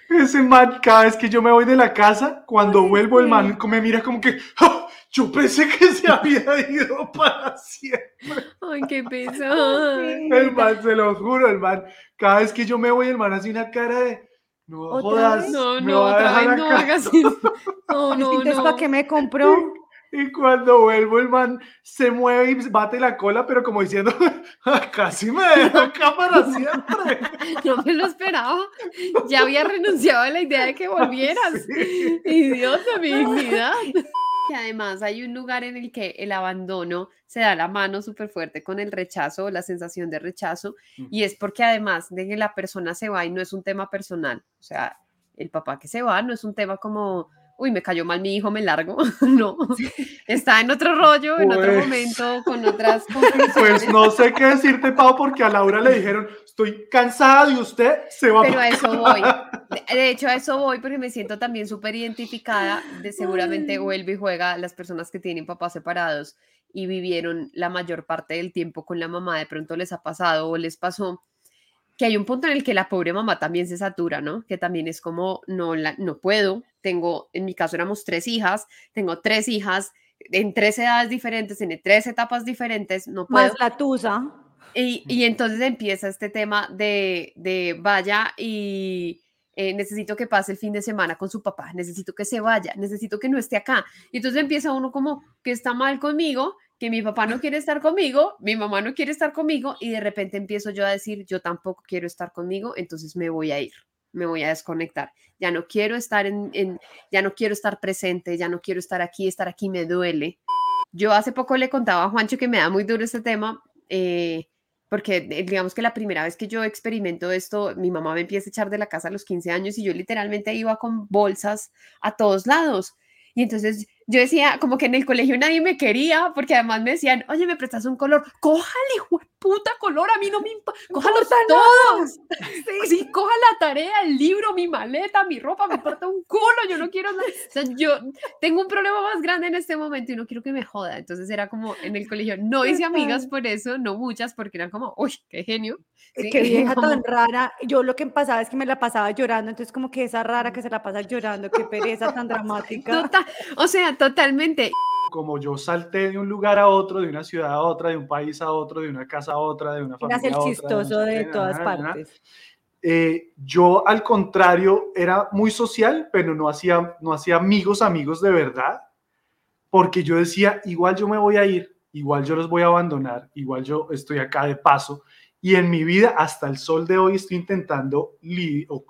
Ese man, cada vez que yo me voy de la casa, cuando Ay, vuelvo, el man me mira como que "Ah, yo pensé que se había ido para siempre. Ay, qué pesado. *laughs* El man, se lo juro, el man, cada vez que yo me voy, el man hace una cara de no ¿Otra jodas, vez? No, me no, otra dejar vez no acá". hagas eso. *laughs* No, no, no. ¿para qué me compró? *laughs* Y cuando vuelvo, el man se mueve y bate la cola, pero como diciendo, casi me deja acá para siempre. No me lo esperaba. Ya había renunciado a la idea de que volvieras. Sí. Idiota, mi dignidad. Y además hay un lugar en el que el abandono se da la mano súper fuerte con el rechazo, la sensación de rechazo, y es porque además de que la persona se va y no es un tema personal, o sea, el papá que se va no es un tema como, uy, me cayó mal mi hijo, me largo, *laughs* no, está en otro rollo, en otro Pues- momento, con otras conclusiones. Pues no sé qué decirte, Pau, porque a Laura le dijeron, estoy cansada de usted, se va Pero a eso voy. De- hecho, a eso voy porque me siento también súper identificada de seguramente vuelve y juega las personas que tienen papás separados y vivieron la mayor parte del tiempo con la mamá, de pronto les ha pasado o les pasó que hay un punto en el que la pobre mamá también se satura, ¿no? Que también es como, no, la, no puedo, tengo, en mi caso éramos tres hijas, tengo tres hijas en tres edades diferentes, en tres etapas diferentes, no puedo. Más la tusa. Y, y entonces empieza este tema de, de vaya y eh, necesito que pase el fin de semana con su papá, necesito que se vaya, necesito que no esté acá. Y entonces empieza uno como que está mal conmigo, que mi papá no quiere estar conmigo, mi mamá no quiere estar conmigo y de repente empiezo yo a decir, yo tampoco quiero estar conmigo, entonces me voy a ir, me voy a desconectar. Ya no quiero estar en, ya no quiero estar presente, ya no quiero estar aquí, estar aquí me duele. Yo hace poco le contaba a Juancho que me da muy duro este tema. eh, porque digamos que la primera vez que yo experimento esto, mi mamá me empieza a echar de la casa a los 15 años y yo literalmente iba con bolsas a todos lados. Y entonces yo decía, como que en el colegio nadie me quería, porque además me decían, oye, me prestas un color, cójale, hijo de puta color, a mí no me importa, cójalos todos. *laughs* Sí. sí, coja la tarea, el libro, mi maleta, mi ropa, me importa un culo, yo no quiero nada. O sea, yo tengo un problema más grande en este momento y no quiero que me joda. Entonces era como en el colegio, no hice amigas por eso, no muchas, porque eran como, uy, qué genio. Sí, qué vieja tan rara. Yo lo que pasaba es que me la pasaba llorando, entonces como que esa rara que se la pasa llorando, qué pereza tan *laughs* dramática. Total, o sea, totalmente. Como yo salté de un lugar a otro, de una ciudad a otra, de un país a otro, de una casa a otra, de una familia Eras el a otra. chistoso de todas na, na, na. partes. Eh, yo al contrario era muy social, pero no hacía, no hacía amigos, amigos de verdad, porque yo decía, igual yo me voy a ir, igual yo los voy a abandonar, igual yo estoy acá de paso. Y en mi vida, hasta el sol de hoy, estoy intentando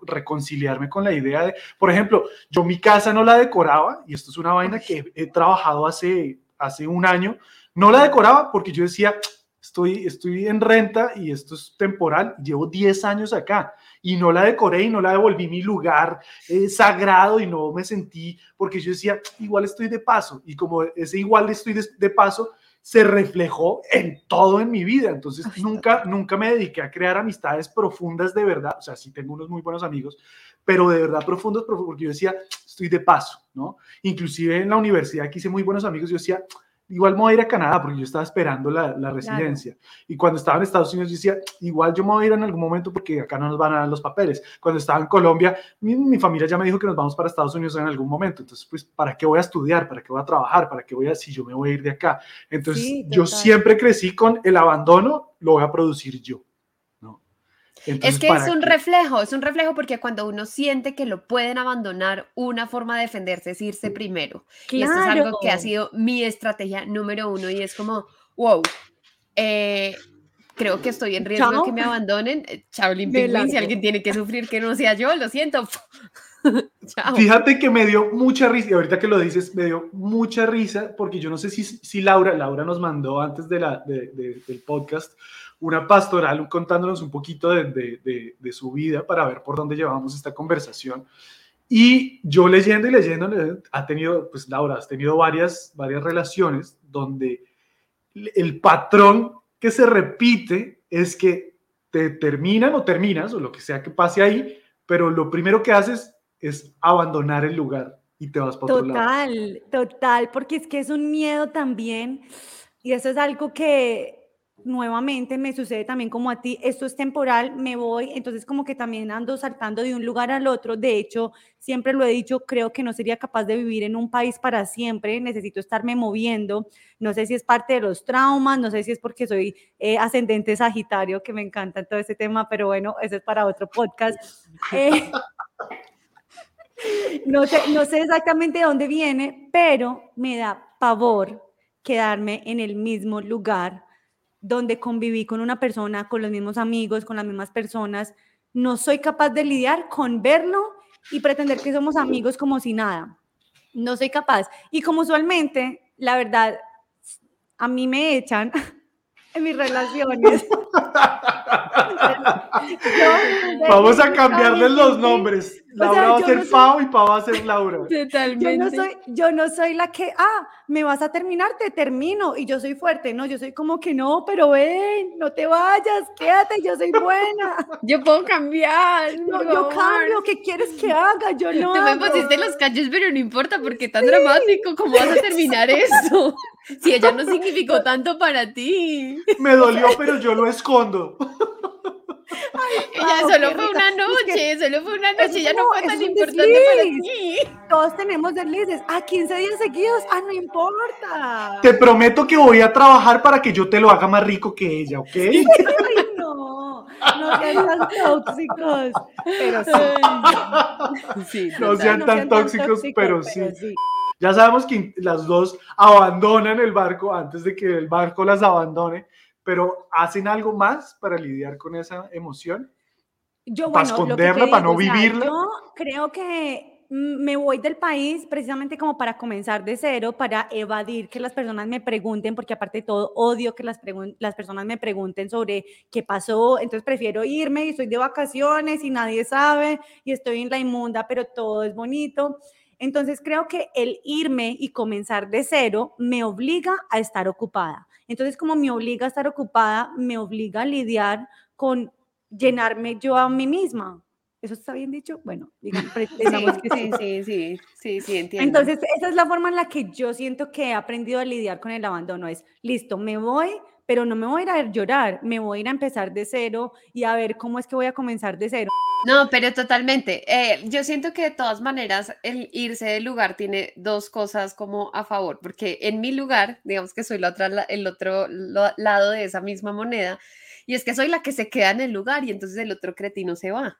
reconciliarme con la idea de, por ejemplo, yo mi casa no la decoraba, y esto es una vaina que he trabajado hace, hace un año, no la decoraba porque yo decía, estoy, estoy en renta y esto es temporal, llevo 10 años acá y no la decoré y no la devolví mi lugar eh, sagrado y no me sentí, porque yo decía, igual estoy de paso y como ese igual estoy de, de paso se reflejó en todo en mi vida, entonces nunca, nunca me dediqué a crear amistades profundas de verdad, o sea, sí tengo unos muy buenos amigos, pero de verdad profundos, profundos, porque yo decía, estoy de paso, ¿no? Inclusive en la universidad que hice muy buenos amigos, yo decía, igual me voy a ir a Canadá porque yo estaba esperando la, la residencia. Y cuando estaba en Estados Unidos yo decía, igual yo me voy a ir en algún momento porque acá no nos van a dar los papeles. Cuando estaba en Colombia, mi, mi familia ya me dijo que nos vamos para Estados Unidos en algún momento. Entonces, pues, ¿para qué voy a estudiar? ¿Para qué voy a trabajar? ¿Para qué voy a, si yo me voy a ir de acá? Entonces, Sí, yo siempre crecí con el abandono, lo voy a producir yo. Es que es ¿para un qué? reflejo, es un reflejo porque cuando uno siente que lo pueden abandonar, una forma de defenderse es irse primero. Y esto es algo que ha Claro. sido mi estrategia número uno y es como, wow, eh, creo que estoy en riesgo de que me abandonen. Eh, Chao, Pingüín, si alguien tiene que sufrir que no sea yo, lo siento. *laughs* Chao. Fíjate que me dio mucha risa, y ahorita que lo dices, me dio mucha risa, porque yo no sé si, si Laura, Laura nos mandó antes de la, de- de- del podcast una pastoral contándonos un poquito de, de- su vida para ver por dónde llevamos esta conversación. Y yo leyendo y leyendo, le- ha tenido, pues Laura, has tenido varias, varias relaciones donde el patrón que se repite es que te terminan o terminas, o lo que sea que pase ahí, pero lo primero que haces es abandonar el lugar y te vas para otro lado. Total, total, porque es que es un miedo también, y eso es algo que nuevamente me sucede también como a ti, esto es temporal, me voy, entonces como que también ando saltando de un lugar al otro, de hecho, siempre lo he dicho, creo que no sería capaz de vivir en un país para siempre, necesito estarme moviendo, no sé si es parte de los traumas, no sé si es porque soy eh, ascendente sagitario, que me encanta todo ese tema, pero bueno, eso es para otro podcast. *laughs* Eh, no sé, no sé exactamente de dónde viene, pero me da pavor quedarme en el mismo lugar donde conviví con una persona, con los mismos amigos, con las mismas personas. No soy capaz de lidiar con verlo y pretender que somos amigos como si nada. No soy capaz. Y como usualmente, la verdad, a mí me echan *laughs* en mis relaciones. *laughs* Yo- Vamos a cambiarles los nombres. O sea, Laura va a ser no soy- Pau y Pau va a ser Laura. Yo Totalmente. no, soy, yo no soy la que, ah, me vas a terminar, te termino y yo soy fuerte, no, yo soy como que no, pero ven, no te vayas, quédate, yo soy buena. *laughs* Yo puedo cambiar. Yo, por yo cambio, ¿qué quieres que haga? Yo no. Tú me pusiste los callos, pero no importa porque tan dramático. ¿Cómo vas a terminar *laughs* eso? Si ella no significó *laughs* tanto para ti. Me dolió, pero yo lo escondo. Ella Pau, solo qué fue una Es noche, que solo fue una noche, ya no fue tan importante para ti. Todos tenemos deslices. A 15 días seguidos, ah, no importa. Te prometo que voy a trabajar para que yo te lo haga más rico que ella, ¿ok? Ay, no, no sean tan *laughs* tóxicos. Pero sí. Sí, No sean No tan tóxicos, pero sí. sí. Ya sabemos que las dos abandonan el barco antes de que el barco las abandone, pero hacen algo más para lidiar con esa emoción. Yo, ¿Para bueno, lo que esconderla, para no digo, o sea, vivirla? yo creo que me voy del país precisamente como para comenzar de cero, para evadir que las personas me pregunten, porque aparte de todo odio que las, las personas me pregunten sobre qué pasó, entonces prefiero irme y estoy de vacaciones y nadie sabe y estoy en la inmunda, pero todo es bonito. Entonces creo que el irme y comenzar de cero me obliga a estar ocupada. Entonces como me obliga a estar ocupada, me obliga a lidiar con llenarme yo a mí misma. ¿Eso está bien dicho? Bueno, digamos, *laughs* sí, sí, sí, sí, sí, sí, entiendo. Entonces, esa es la forma en la que yo siento que he aprendido a lidiar con el abandono. Es, listo, me voy, pero no me voy a ir a llorar, me voy a ir a empezar de cero y a ver cómo es que voy a comenzar de cero. No, pero totalmente. Eh, yo siento que de todas maneras el irse del lugar tiene dos cosas como a favor, porque en mi lugar, digamos que soy la otra, el otro lado de esa misma moneda, y es que soy la que se queda en el lugar y entonces el otro cretino se va.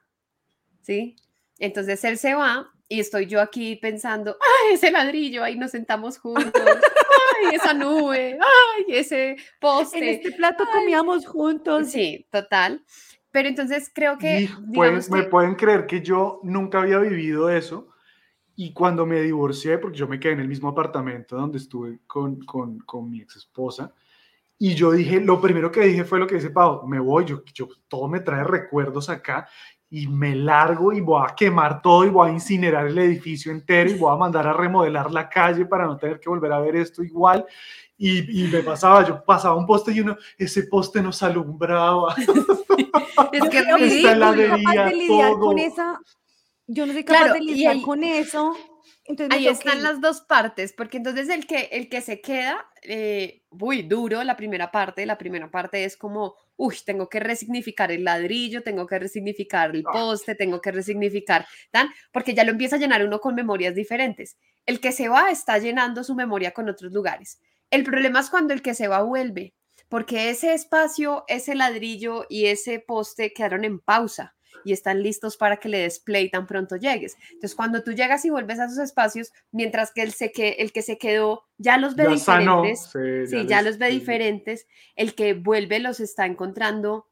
¿Sí? Entonces él se va y estoy yo aquí pensando, ay, ese ladrillo, ahí nos sentamos juntos, ay, esa nube, ay, ese poste. En este plato comíamos juntos. Sí, total. Pero entonces creo que, Me pueden creer que yo nunca había vivido eso y cuando me divorcié, porque yo me quedé en el mismo apartamento donde estuve con, con, con mi ex esposa, y yo dije, lo primero que dije fue lo que dice Pau, me voy, yo, yo, todo me trae recuerdos acá y me largo y voy a quemar todo y voy a incinerar el edificio entero y voy a mandar a remodelar la calle para no tener que volver a ver esto igual. Y, y me pasaba, yo pasaba un poste y uno, ese poste nos alumbraba. *laughs* es que Esta heladería, todo. Con esa, yo no soy capaz de lidiar con eso Ahí están las dos partes, porque entonces el que, el que se queda, eh, muy duro la primera parte, la primera parte es como, uy, tengo que resignificar el ladrillo, tengo que resignificar el ah. poste, tengo que resignificar, tan, porque ya lo empieza a llenar uno con memorias diferentes. El que se va está llenando su memoria con otros lugares. El problema es cuando el que se va vuelve, porque ese espacio, ese ladrillo y ese poste quedaron en pausa y están listos para que le des play tan pronto llegues. Entonces, cuando tú llegas y vuelves a esos espacios, mientras que el, se que, el que se quedó ya los ve diferentes, sí, ya, los ve diferentes, el que vuelve los está encontrando,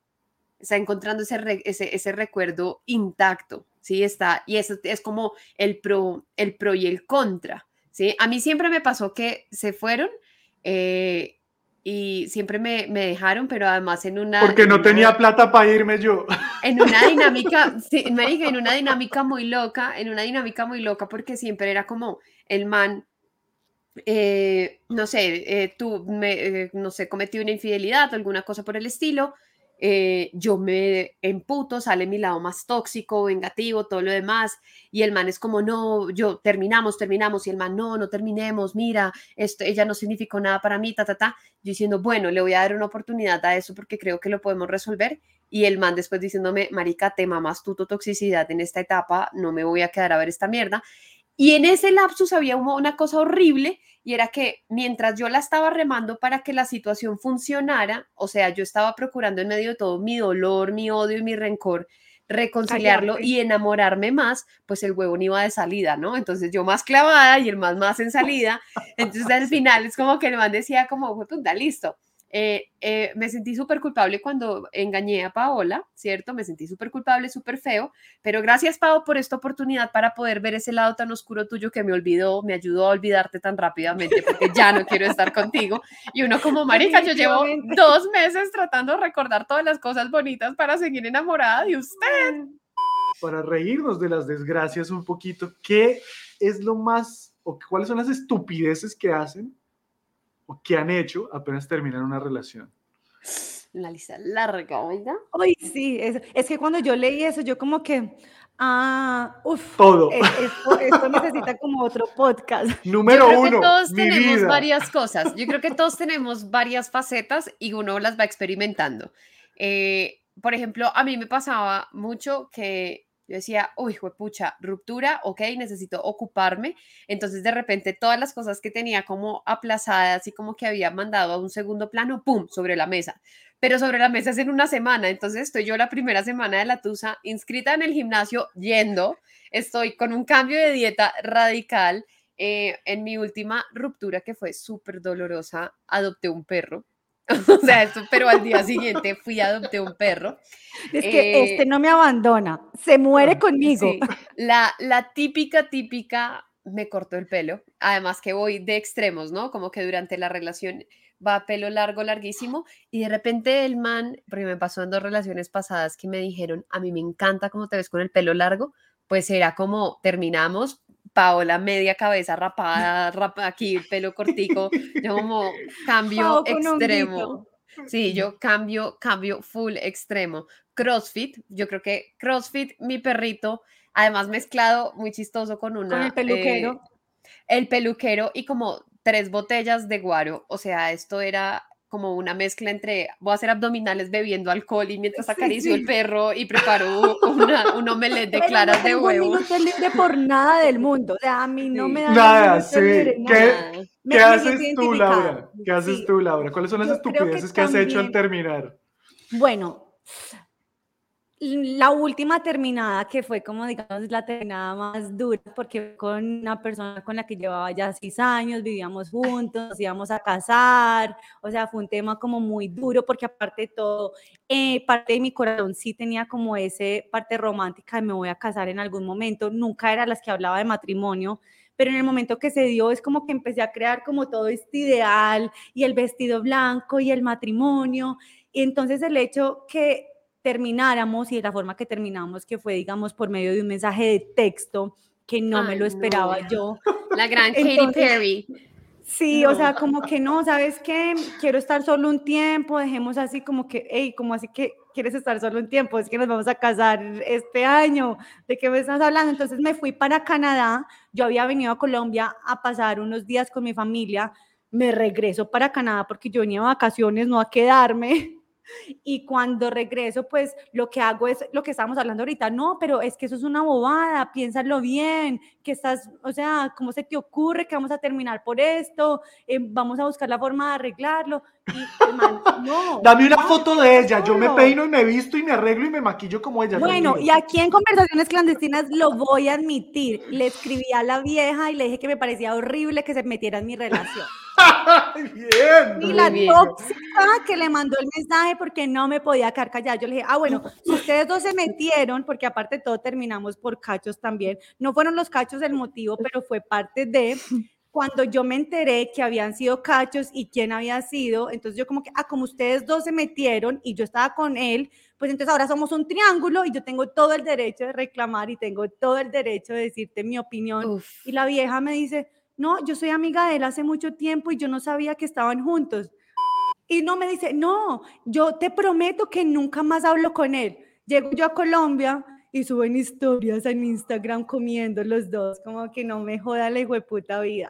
está encontrando ese, ese, ese recuerdo intacto, ¿sí? Está, y eso es como el pro, el pro y el contra, ¿sí? A mí siempre me pasó que se fueron, eh, y siempre me, me, dejaron, pero además en una... Porque no tenía plata para irme yo. *laughs* En una dinámica, sí, me dije, en una dinámica muy loca, en una dinámica muy loca, porque siempre era como el man, eh, no sé, eh, tú, me, eh, no sé, cometí una infidelidad o alguna cosa por el estilo, eh, yo me emputo, sale mi lado más tóxico, vengativo, todo lo demás, y el man es como, no, yo terminamos, terminamos, y el man, no, no terminemos, mira, esto, ella no significó nada para mí, ta, ta, ta, yo diciendo, bueno, le voy a dar una oportunidad a eso porque creo que lo podemos resolver, y el man después diciéndome, marica, te mamas tu toxicidad en esta etapa, no me voy a quedar a ver esta mierda, y en ese lapsus había una cosa horrible y era que mientras yo la estaba remando para que la situación funcionara, o sea, yo estaba procurando en medio de todo mi dolor, mi odio y mi rencor, reconciliarlo y enamorarme más, pues el huevo no iba de salida, ¿no? Entonces yo más clavada y el más más en salida. Entonces al *laughs* final es como que el man decía como, puta, listo eh, eh, me sentí súper culpable cuando engañé a Paola, ¿cierto? Me sentí súper culpable, súper feo, pero gracias, Pao, por esta oportunidad para poder ver ese lado tan oscuro tuyo que me olvidó, me ayudó a olvidarte tan rápidamente porque ya no quiero estar *laughs* contigo. Y uno como marica, yo llevo dos meses tratando de recordar todas las cosas bonitas para seguir enamorada de usted. Para reírnos de las desgracias un poquito, ¿qué es lo más o cuáles son las estupideces que hacen qué han hecho apenas terminan una relación. Una lista larga, oiga. Ay, sí, es, que cuando yo leí eso, yo como que, ah, uff, todo. E, esto, necesita como otro podcast. *laughs* Número yo creo uno. Que todos tenemos varias cosas. Yo creo que todos tenemos varias facetas y uno las va experimentando. Eh, por ejemplo, a mí me pasaba mucho que yo decía, uy, pucha, ruptura, ok, necesito ocuparme. Entonces, de repente, todas las cosas que tenía como aplazadas y como que había mandado a un segundo plano, ¡pum!, sobre la mesa. Pero sobre la mesa es en una semana. Entonces, estoy yo la primera semana de la Tusa inscrita en el gimnasio, yendo. Estoy con un cambio de dieta radical. Eh, en mi última ruptura, que fue súper dolorosa, adopté un perro *laughs* o sea, eso, pero al día siguiente fui a adopté un perro. Es que este eh, no me abandona, se muere conmigo. La, la típica, típica, me cortó el pelo. Además que voy de extremos, ¿no? Como que durante la relación va pelo largo, larguísimo, y de repente el man, porque me pasó en dos relaciones pasadas que me dijeron, a mí me encanta cómo te ves con el pelo largo, pues era como terminamos, Paola media cabeza *laughs* rapada, rapa, aquí pelo cortico, yo como cambio extremo. Sí, yo cambio, cambio full extremo. CrossFit, yo creo que CrossFit, mi perrito, además mezclado muy chistoso con una... Con el peluquero. eh, el peluquero y como tres botellas de guaro. O sea, esto era como una mezcla entre voy a hacer abdominales bebiendo alcohol y mientras Sí, acaricio el perro y preparo una, un omelette de claras no de huevo. minuto libre por nada del mundo. O sea, a mí no Sí. me da Nada, sí. ¿Qué, Nada. Me- ¿qué me haces tú. Laura? ¿Qué haces Sí. tú, Laura? ¿Cuáles son las Yo creo que estupideces que has hecho al terminar? Bueno, la última terminada que fue como digamos la terminada más dura porque con una persona con la que llevaba ya seis años, vivíamos juntos, íbamos a casar, o sea, fue un tema como muy duro porque aparte de todo, eh, parte de mi corazón sí tenía como ese parte romántica de me voy a casar en algún momento, nunca era las que hablaba de matrimonio, pero en el momento que se dio es como que empecé a crear como todo este ideal y el vestido blanco y el matrimonio, y entonces el hecho que termináramos y de la forma que terminamos, que fue, digamos, por medio de un mensaje de texto, que no me Ay, lo esperaba no. yo. *laughs* La gran Katy Entonces, Perry. Sí, o No. sea, como que no, ¿sabes qué? Quiero estar solo un tiempo, dejemos así como que, hey, como así que quieres estar solo un tiempo? Es que nos vamos a casar este año, ¿de qué me estás hablando? Entonces me fui para Canadá, yo había venido a Colombia a pasar unos días con mi familia, me regreso para Canadá porque yo venía a vacaciones, no a quedarme. Y cuando regreso, pues lo que hago es lo que estábamos hablando ahorita, no, pero es que eso es una bobada, piénsalo bien, que estás, o sea, ¿cómo se te ocurre que vamos a terminar por esto? Eh, vamos a buscar la forma de arreglarlo. No. Dame una foto de ella. Yo me peino y me visto y me arreglo y me maquillo como ella. Bueno, y aquí en conversaciones clandestinas lo voy a admitir. Le escribí a la vieja y le dije que me parecía horrible que se metiera en mi relación. *laughs* Bien. Y la bien. tóxica que le mandó el mensaje porque no me podía quedar callada. Yo le dije, ah, bueno, si ustedes dos se metieron, porque aparte de todo terminamos por cachos también. No fueron los cachos el motivo, pero fue parte de cuando yo me enteré que habían sido cachos y quién había sido. Entonces yo como que, ah, como ustedes dos se metieron y yo estaba con él, pues entonces ahora somos un triángulo y yo tengo todo el derecho de reclamar y tengo todo el derecho de decirte mi opinión. Uf. Y la vieja me dice, no, yo soy amiga de él hace mucho tiempo y yo no sabía que estaban juntos. Y no me dice, no, yo te prometo que nunca más hablo con él. Llego yo a Colombia y suben historias en Instagram comiendo los dos, como que no me joda la puta vida.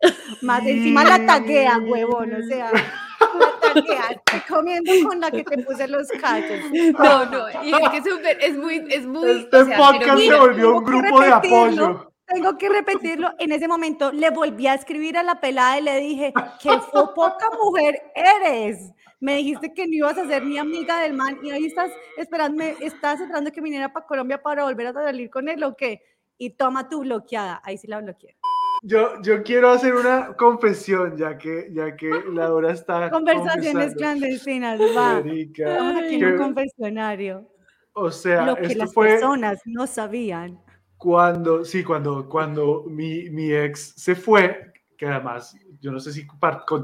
*laughs* Más encima la taguea, huevón, o sea, la taguea, estoy comiendo con la que te puse los cachos. No, no, y es que es súper, es muy, es muy. Este o sea, se volvió un tengo que grupo de repetirlo. apoyo. Tengo que repetirlo. En ese momento le volví a escribir a la pelada y le dije, qué poca mujer eres. Me dijiste que no ibas a ser mi amiga del man y ahí estás esperando, estás esperando que viniera para Colombia para volver a salir con él o qué. Y toma tu bloqueada. Ahí sí la bloqueé. Yo, yo quiero hacer una confesión, ya que, ya que Laura está. Conversaciones clandestinas, va. Estamos aquí en un confesionario. o sea, Lo que esto las fue personas no sabían. cuando, sí, cuando, cuando mi, mi ex se fue, que además, yo no sé si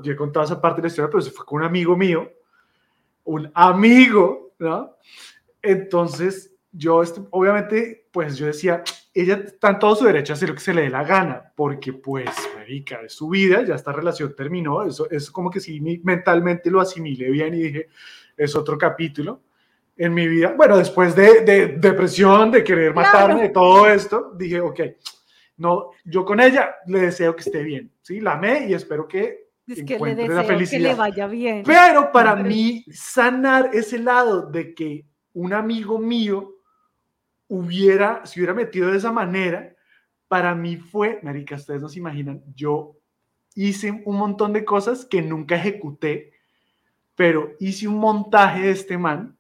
yo he contado esa parte de la historia, pero se fue con un amigo mío, un amigo, ¿no? Entonces, yo, este, obviamente, pues yo decía, ella está en todo su derecho a hacer lo que se le dé la gana, porque pues, marica, es su vida, ya esta relación terminó, eso es como que sí, mentalmente lo asimilé bien y dije, es otro capítulo en mi vida. Bueno, después de, de depresión, de querer matarme, de todo esto, dije, ok, no, yo con ella le deseo que esté bien, ¿sí? La amé y espero que Es que le la que le felicidad. vaya bien. Pero para mí, sanar ese lado de que un amigo mío hubiera, se hubiera metido de esa manera, para mí fue, marica, ustedes no se imaginan, yo hice un montón de cosas que nunca ejecuté, pero hice un montaje de este man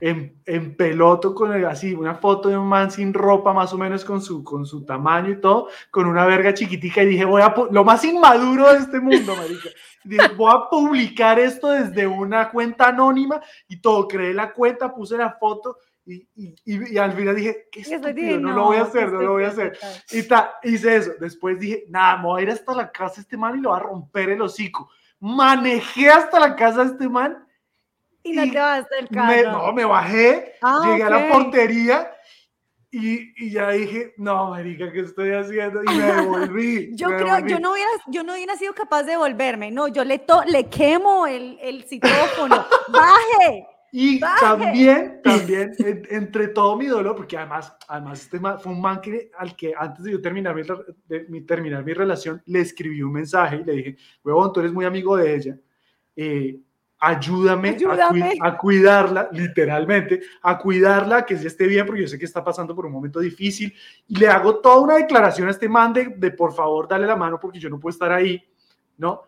en, en peloto con el- así una foto de un man sin ropa más o menos con su con su tamaño y todo con una verga chiquitica y dije voy a lo más inmaduro de este mundo marica dije voy a publicar esto desde una cuenta anónima y todo creé la cuenta puse la foto Y, y, y, y al final dije, qué estúpido, dije, no, lo voy a no, hacer, no lo voy a hacer. Y ta, hice eso. Después dije, nada, me voy a ir hasta la casa de este man y lo voy a romper el hocico. Manejé hasta la casa de este man. Y no y te vas del Me, carro. no, me bajé, Ah, llegué a la portería y, y ya dije, no, marica, ¿qué estoy haciendo? Y me *laughs* devolví. Yo me creo, devolví. yo no hubiera, yo no hubiera sido capaz de volverme. No, yo le, to- le quemo el, el citófono. *laughs* ¡Baje! Y Baje. también, *laughs* también, en- entre todo mi dolor, porque además, además este man, fue un man que, al que antes de yo terminar mi, de mi- terminar mi relación, le escribí un mensaje y le dije, huevón, tú eres muy amigo de ella, eh, ayúdame, a Ayúdame. A, cuidarla, literalmente, a cuidarla, que ella esté bien, porque yo sé que está pasando por un momento difícil, y le hago toda una declaración a este man de, de por favor, dale la mano porque yo no puedo estar ahí, ¿no?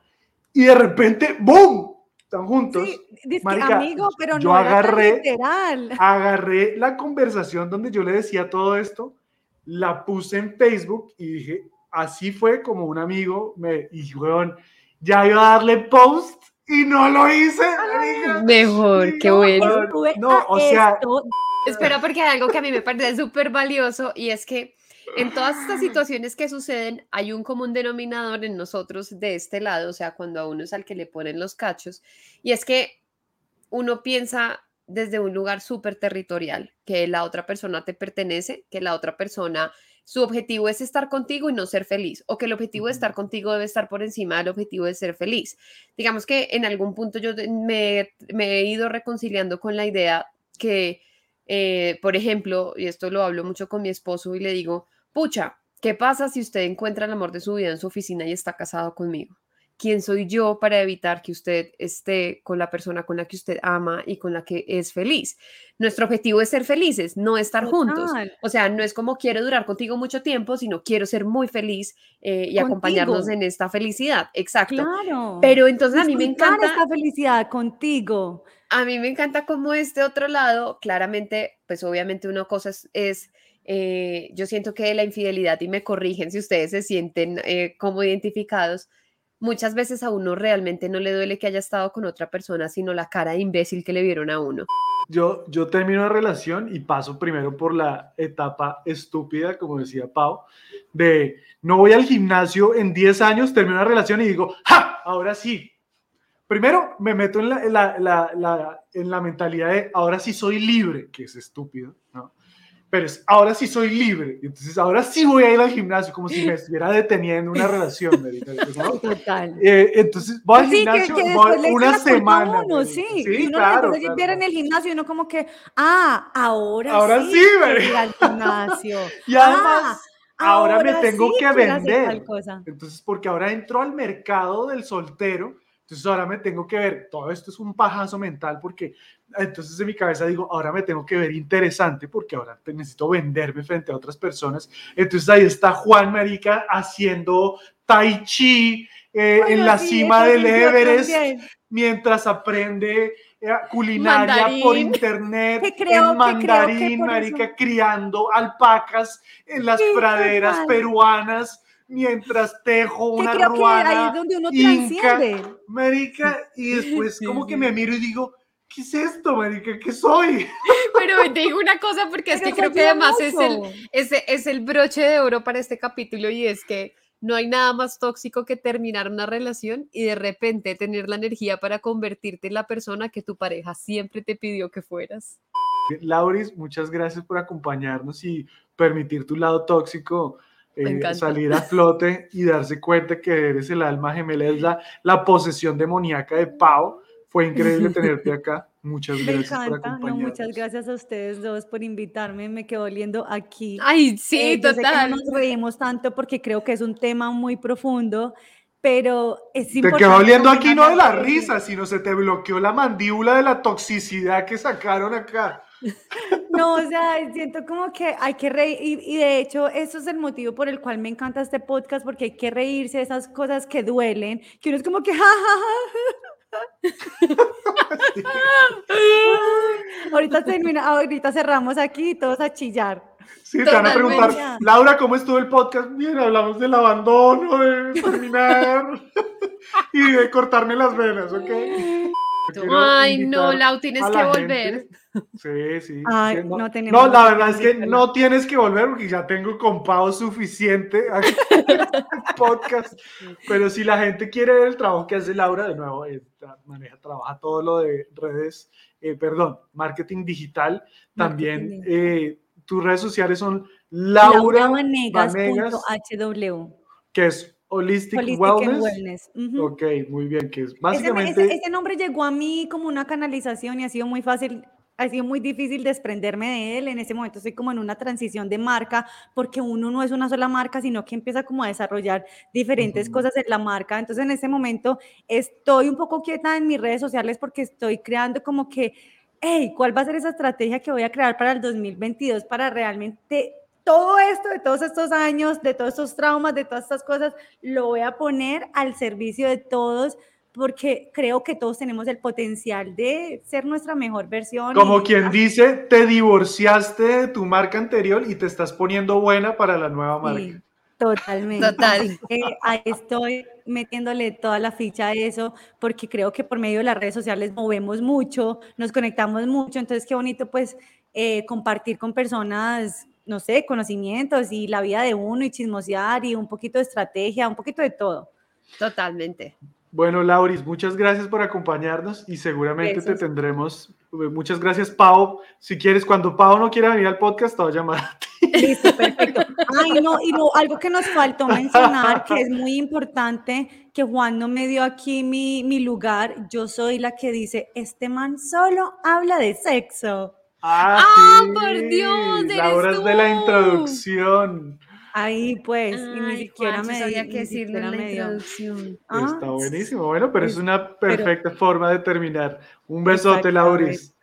Y de repente, ¡boom! Están juntos. Sí, Marica, amigo, pero yo no agarré- literal. agarré la conversación donde yo le decía todo esto, la puse en Facebook y dije, así fue como un amigo me, y weón, ya iba a darle post y no lo hice. Mejor, qué no, bueno. No, o sea, esto Espera, porque hay algo que a mí me parece súper valioso y es que en todas estas situaciones que suceden hay un común denominador en nosotros de este lado, o sea, cuando a uno es al que le ponen los cachos, y es que uno piensa desde un lugar súper territorial, que la otra persona te pertenece, que la otra persona, su objetivo es estar contigo y no ser feliz, o que el objetivo de estar contigo debe estar por encima del objetivo de ser feliz. Digamos que en algún punto yo me he ido reconciliando con la idea que, eh, por ejemplo, y esto lo hablo mucho con mi esposo y le digo, pucha, ¿qué pasa si usted encuentra el amor de su vida en su oficina y está casado conmigo? ¿Quién soy yo para evitar que usted esté con la persona con la que usted ama y con la que es feliz? Nuestro objetivo es ser felices, no estar juntos. Total. O sea, no es como quiero durar contigo mucho tiempo, sino quiero ser muy feliz eh, y acompañarnos Contigo. en esta felicidad. Exacto. Claro. Pero entonces a mí me encanta esta felicidad contigo. a mí me encanta como este otro lado, claramente, pues obviamente una cosa es, es, eh, yo siento que la infidelidad, y me corrigen si ustedes se sienten eh, como identificados, muchas veces a uno realmente no le duele que haya estado con otra persona, sino la cara de imbécil que le vieron a uno. yo, yo termino una relación y paso primero por la etapa estúpida, como decía Pau, de no voy al gimnasio en 10 años, termino una relación y digo, ¡ja! Ahora sí. Primero me meto en la, en la- la- la- en la mentalidad de ahora sí soy libre, que es estúpido. Pero es ahora sí soy libre. Entonces ahora sí voy a ir al gimnasio como si me estuviera deteniendo una relación. *laughs* Total. Eh, entonces voy al Sí, que, gimnasio que voy una semana. uno, sí. Sí, y uno claro, claro, en el gimnasio y uno como que, ah, ahora, Ahora sí, sí, ir al gimnasio. *laughs* Y además, Ah, ahora me tengo sí que vender. Entonces, porque ahora entro al mercado del soltero, entonces ahora me tengo que ver, todo esto es un pajazo mental porque entonces en mi cabeza digo, ahora me tengo que ver interesante porque ahora necesito venderme frente a otras personas. Entonces ahí está Juan Marica haciendo tai chi eh, en Bueno, la sí, cima del Everest también. mientras aprende eh, culinaria por Mandarín. internet Que creo- en que creo que mandarín, por marica, eso- criando alpacas en las Sí, praderas total. peruanas mientras tejo Que una creo que ahí ruana es donde uno inca, transciende. marica, y después Sí, como que sí. me miro y digo, ¿qué es esto, marica? ¿Qué soy? *laughs* Pero te digo una cosa porque es Pero que creo que además es el, ese es el broche de oro para este capítulo y es que no hay nada más tóxico que terminar una relación y de repente tener la energía para convertirte en la persona que tu pareja siempre te pidió que fueras. Lauris, muchas gracias por acompañarnos y permitir tu lado tóxico eh, salir a flote y darse cuenta que eres el alma gemela, es la, la posesión demoníaca de Pau. Fue increíble tenerte acá. Muchas Me gracias por encanta. No, acompañarnos. muchas gracias a ustedes dos por invitarme. Me quedo oliendo aquí. Ay, sí, Eh, yo sé que total. no nos reímos tanto porque creo que es un tema muy profundo, pero es Te importante. quedó oliendo aquí no de la risa, sino se te bloqueó la mandíbula de la toxicidad que sacaron acá. *laughs* No, o sea, siento como que hay que reír, y, y de hecho, eso es el motivo por el cual me encanta este podcast, porque hay que reírse de esas cosas que duelen, que uno es como que, ja, ja, ja. *laughs* ahorita termina, ahorita cerramos aquí y todos a chillar. Sí, te van a preguntar, Laura, ¿cómo estuvo el podcast? Bien, hablamos del abandono, de terminar *laughs* y de cortarme las venas, ¿ok? Ay, no, Lau, tienes que volver. gente. Sí, sí. Ay, no tenemos No, la verdad es que no tienes que volver porque ya tengo compado suficiente aquí en este podcast. Pero si la gente quiere ver el trabajo que hace Laura, de nuevo, eh, maneja, trabaja todo lo de redes, eh, perdón, marketing digital. También Marketing eh, tus redes sociales son Laura, Vanegas, lauravanegas.hw. que es Holistic, Wellness. Wellness. ujú. Ok, muy bien, que es básicamente... ese- ese nombre llegó a mí como una canalización y ha sido muy fácil, ha sido muy difícil desprenderme de él. En ese momento estoy como en una transición de marca porque uno no es una sola marca, sino que empieza como a desarrollar diferentes cosas en la marca. Entonces en ese momento estoy un poco quieta en mis redes sociales porque estoy creando como que, hey, ¿cuál va a ser esa estrategia que voy a crear para el 2022 para realmente todo esto de todos estos años, de todos estos traumas, de todas estas cosas, lo voy a poner al servicio de todos porque creo que todos tenemos el potencial de ser nuestra mejor versión. Como y- quien dice, te divorciaste de tu marca anterior y te estás poniendo buena para la nueva marca. Sí, totalmente. Total. Ahí estoy metiéndole toda la ficha a eso, porque creo que por medio de las redes sociales movemos mucho, nos conectamos mucho, entonces qué bonito pues eh, compartir con personas, no sé, conocimientos y la vida de uno y chismosear y un poquito de estrategia, un poquito de todo. Totalmente. Bueno, Lauris, muchas gracias por acompañarnos y seguramente te tendremos. eh, Muchas gracias, Pau. Si quieres, cuando Pau no quiera venir al podcast, te voy a llamar. a ti. *laughs* Listo, perfecto. Ay, no, y no, algo que nos faltó mencionar, que es muy importante, que Juan no me dio aquí mi, mi lugar. Yo soy la que dice, este man solo habla de sexo. Ah, ¡Ah, sí, por Dios, eres Lauras de la introducción. Ahí pues, y ni siquiera me sabía que siquiera la introducción. Ah, Está buenísimo. Bueno, pero es es- una perfecta forma de terminar. Un besote. Lauris.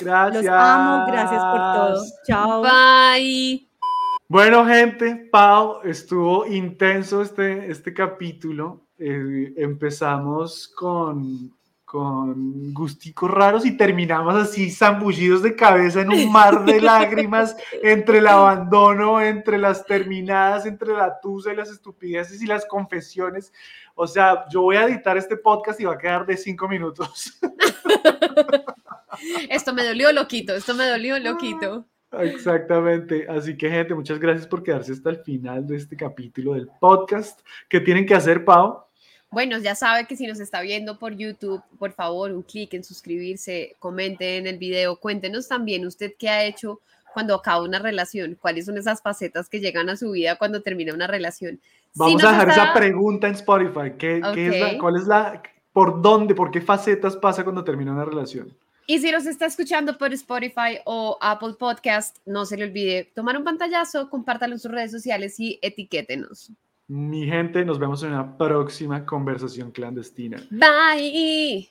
Gracias. Los amo, gracias por todo. Chao. Bye. Bueno, gente, Pau, estuvo intenso este, este capítulo. Eh, empezamos con, con gusticos raros y terminamos así zambullidos de cabeza en un mar de *laughs* lágrimas entre el abandono, entre las terminadas, entre la tusa y las estupideces y las confesiones. O sea, yo voy a editar este podcast y va a quedar de cinco minutos. *laughs* Esto me dolió, loquito. Esto me dolió, loquito. Exactamente. Así que, gente, muchas gracias por quedarse hasta el final de este capítulo del podcast. ¿Qué tienen que hacer, Pau? Bueno, ya sabe que si nos está viendo por YouTube, por favor, un clic en suscribirse, comente en el video, cuéntenos también usted qué ha hecho cuando acaba una relación, cuáles son esas facetas que llegan a su vida cuando termina una relación. Vamos a dejar está- esa pregunta en Spotify. ¿Qué, qué es la. ¿Cuál es la, por dónde, por qué facetas pasa cuando termina una relación? Y si nos está escuchando por Spotify o Apple Podcast, no se le olvide tomar un pantallazo, compártalo en sus redes sociales y etiquétenos. Mi gente, nos vemos en una próxima conversación clandestina. Bye.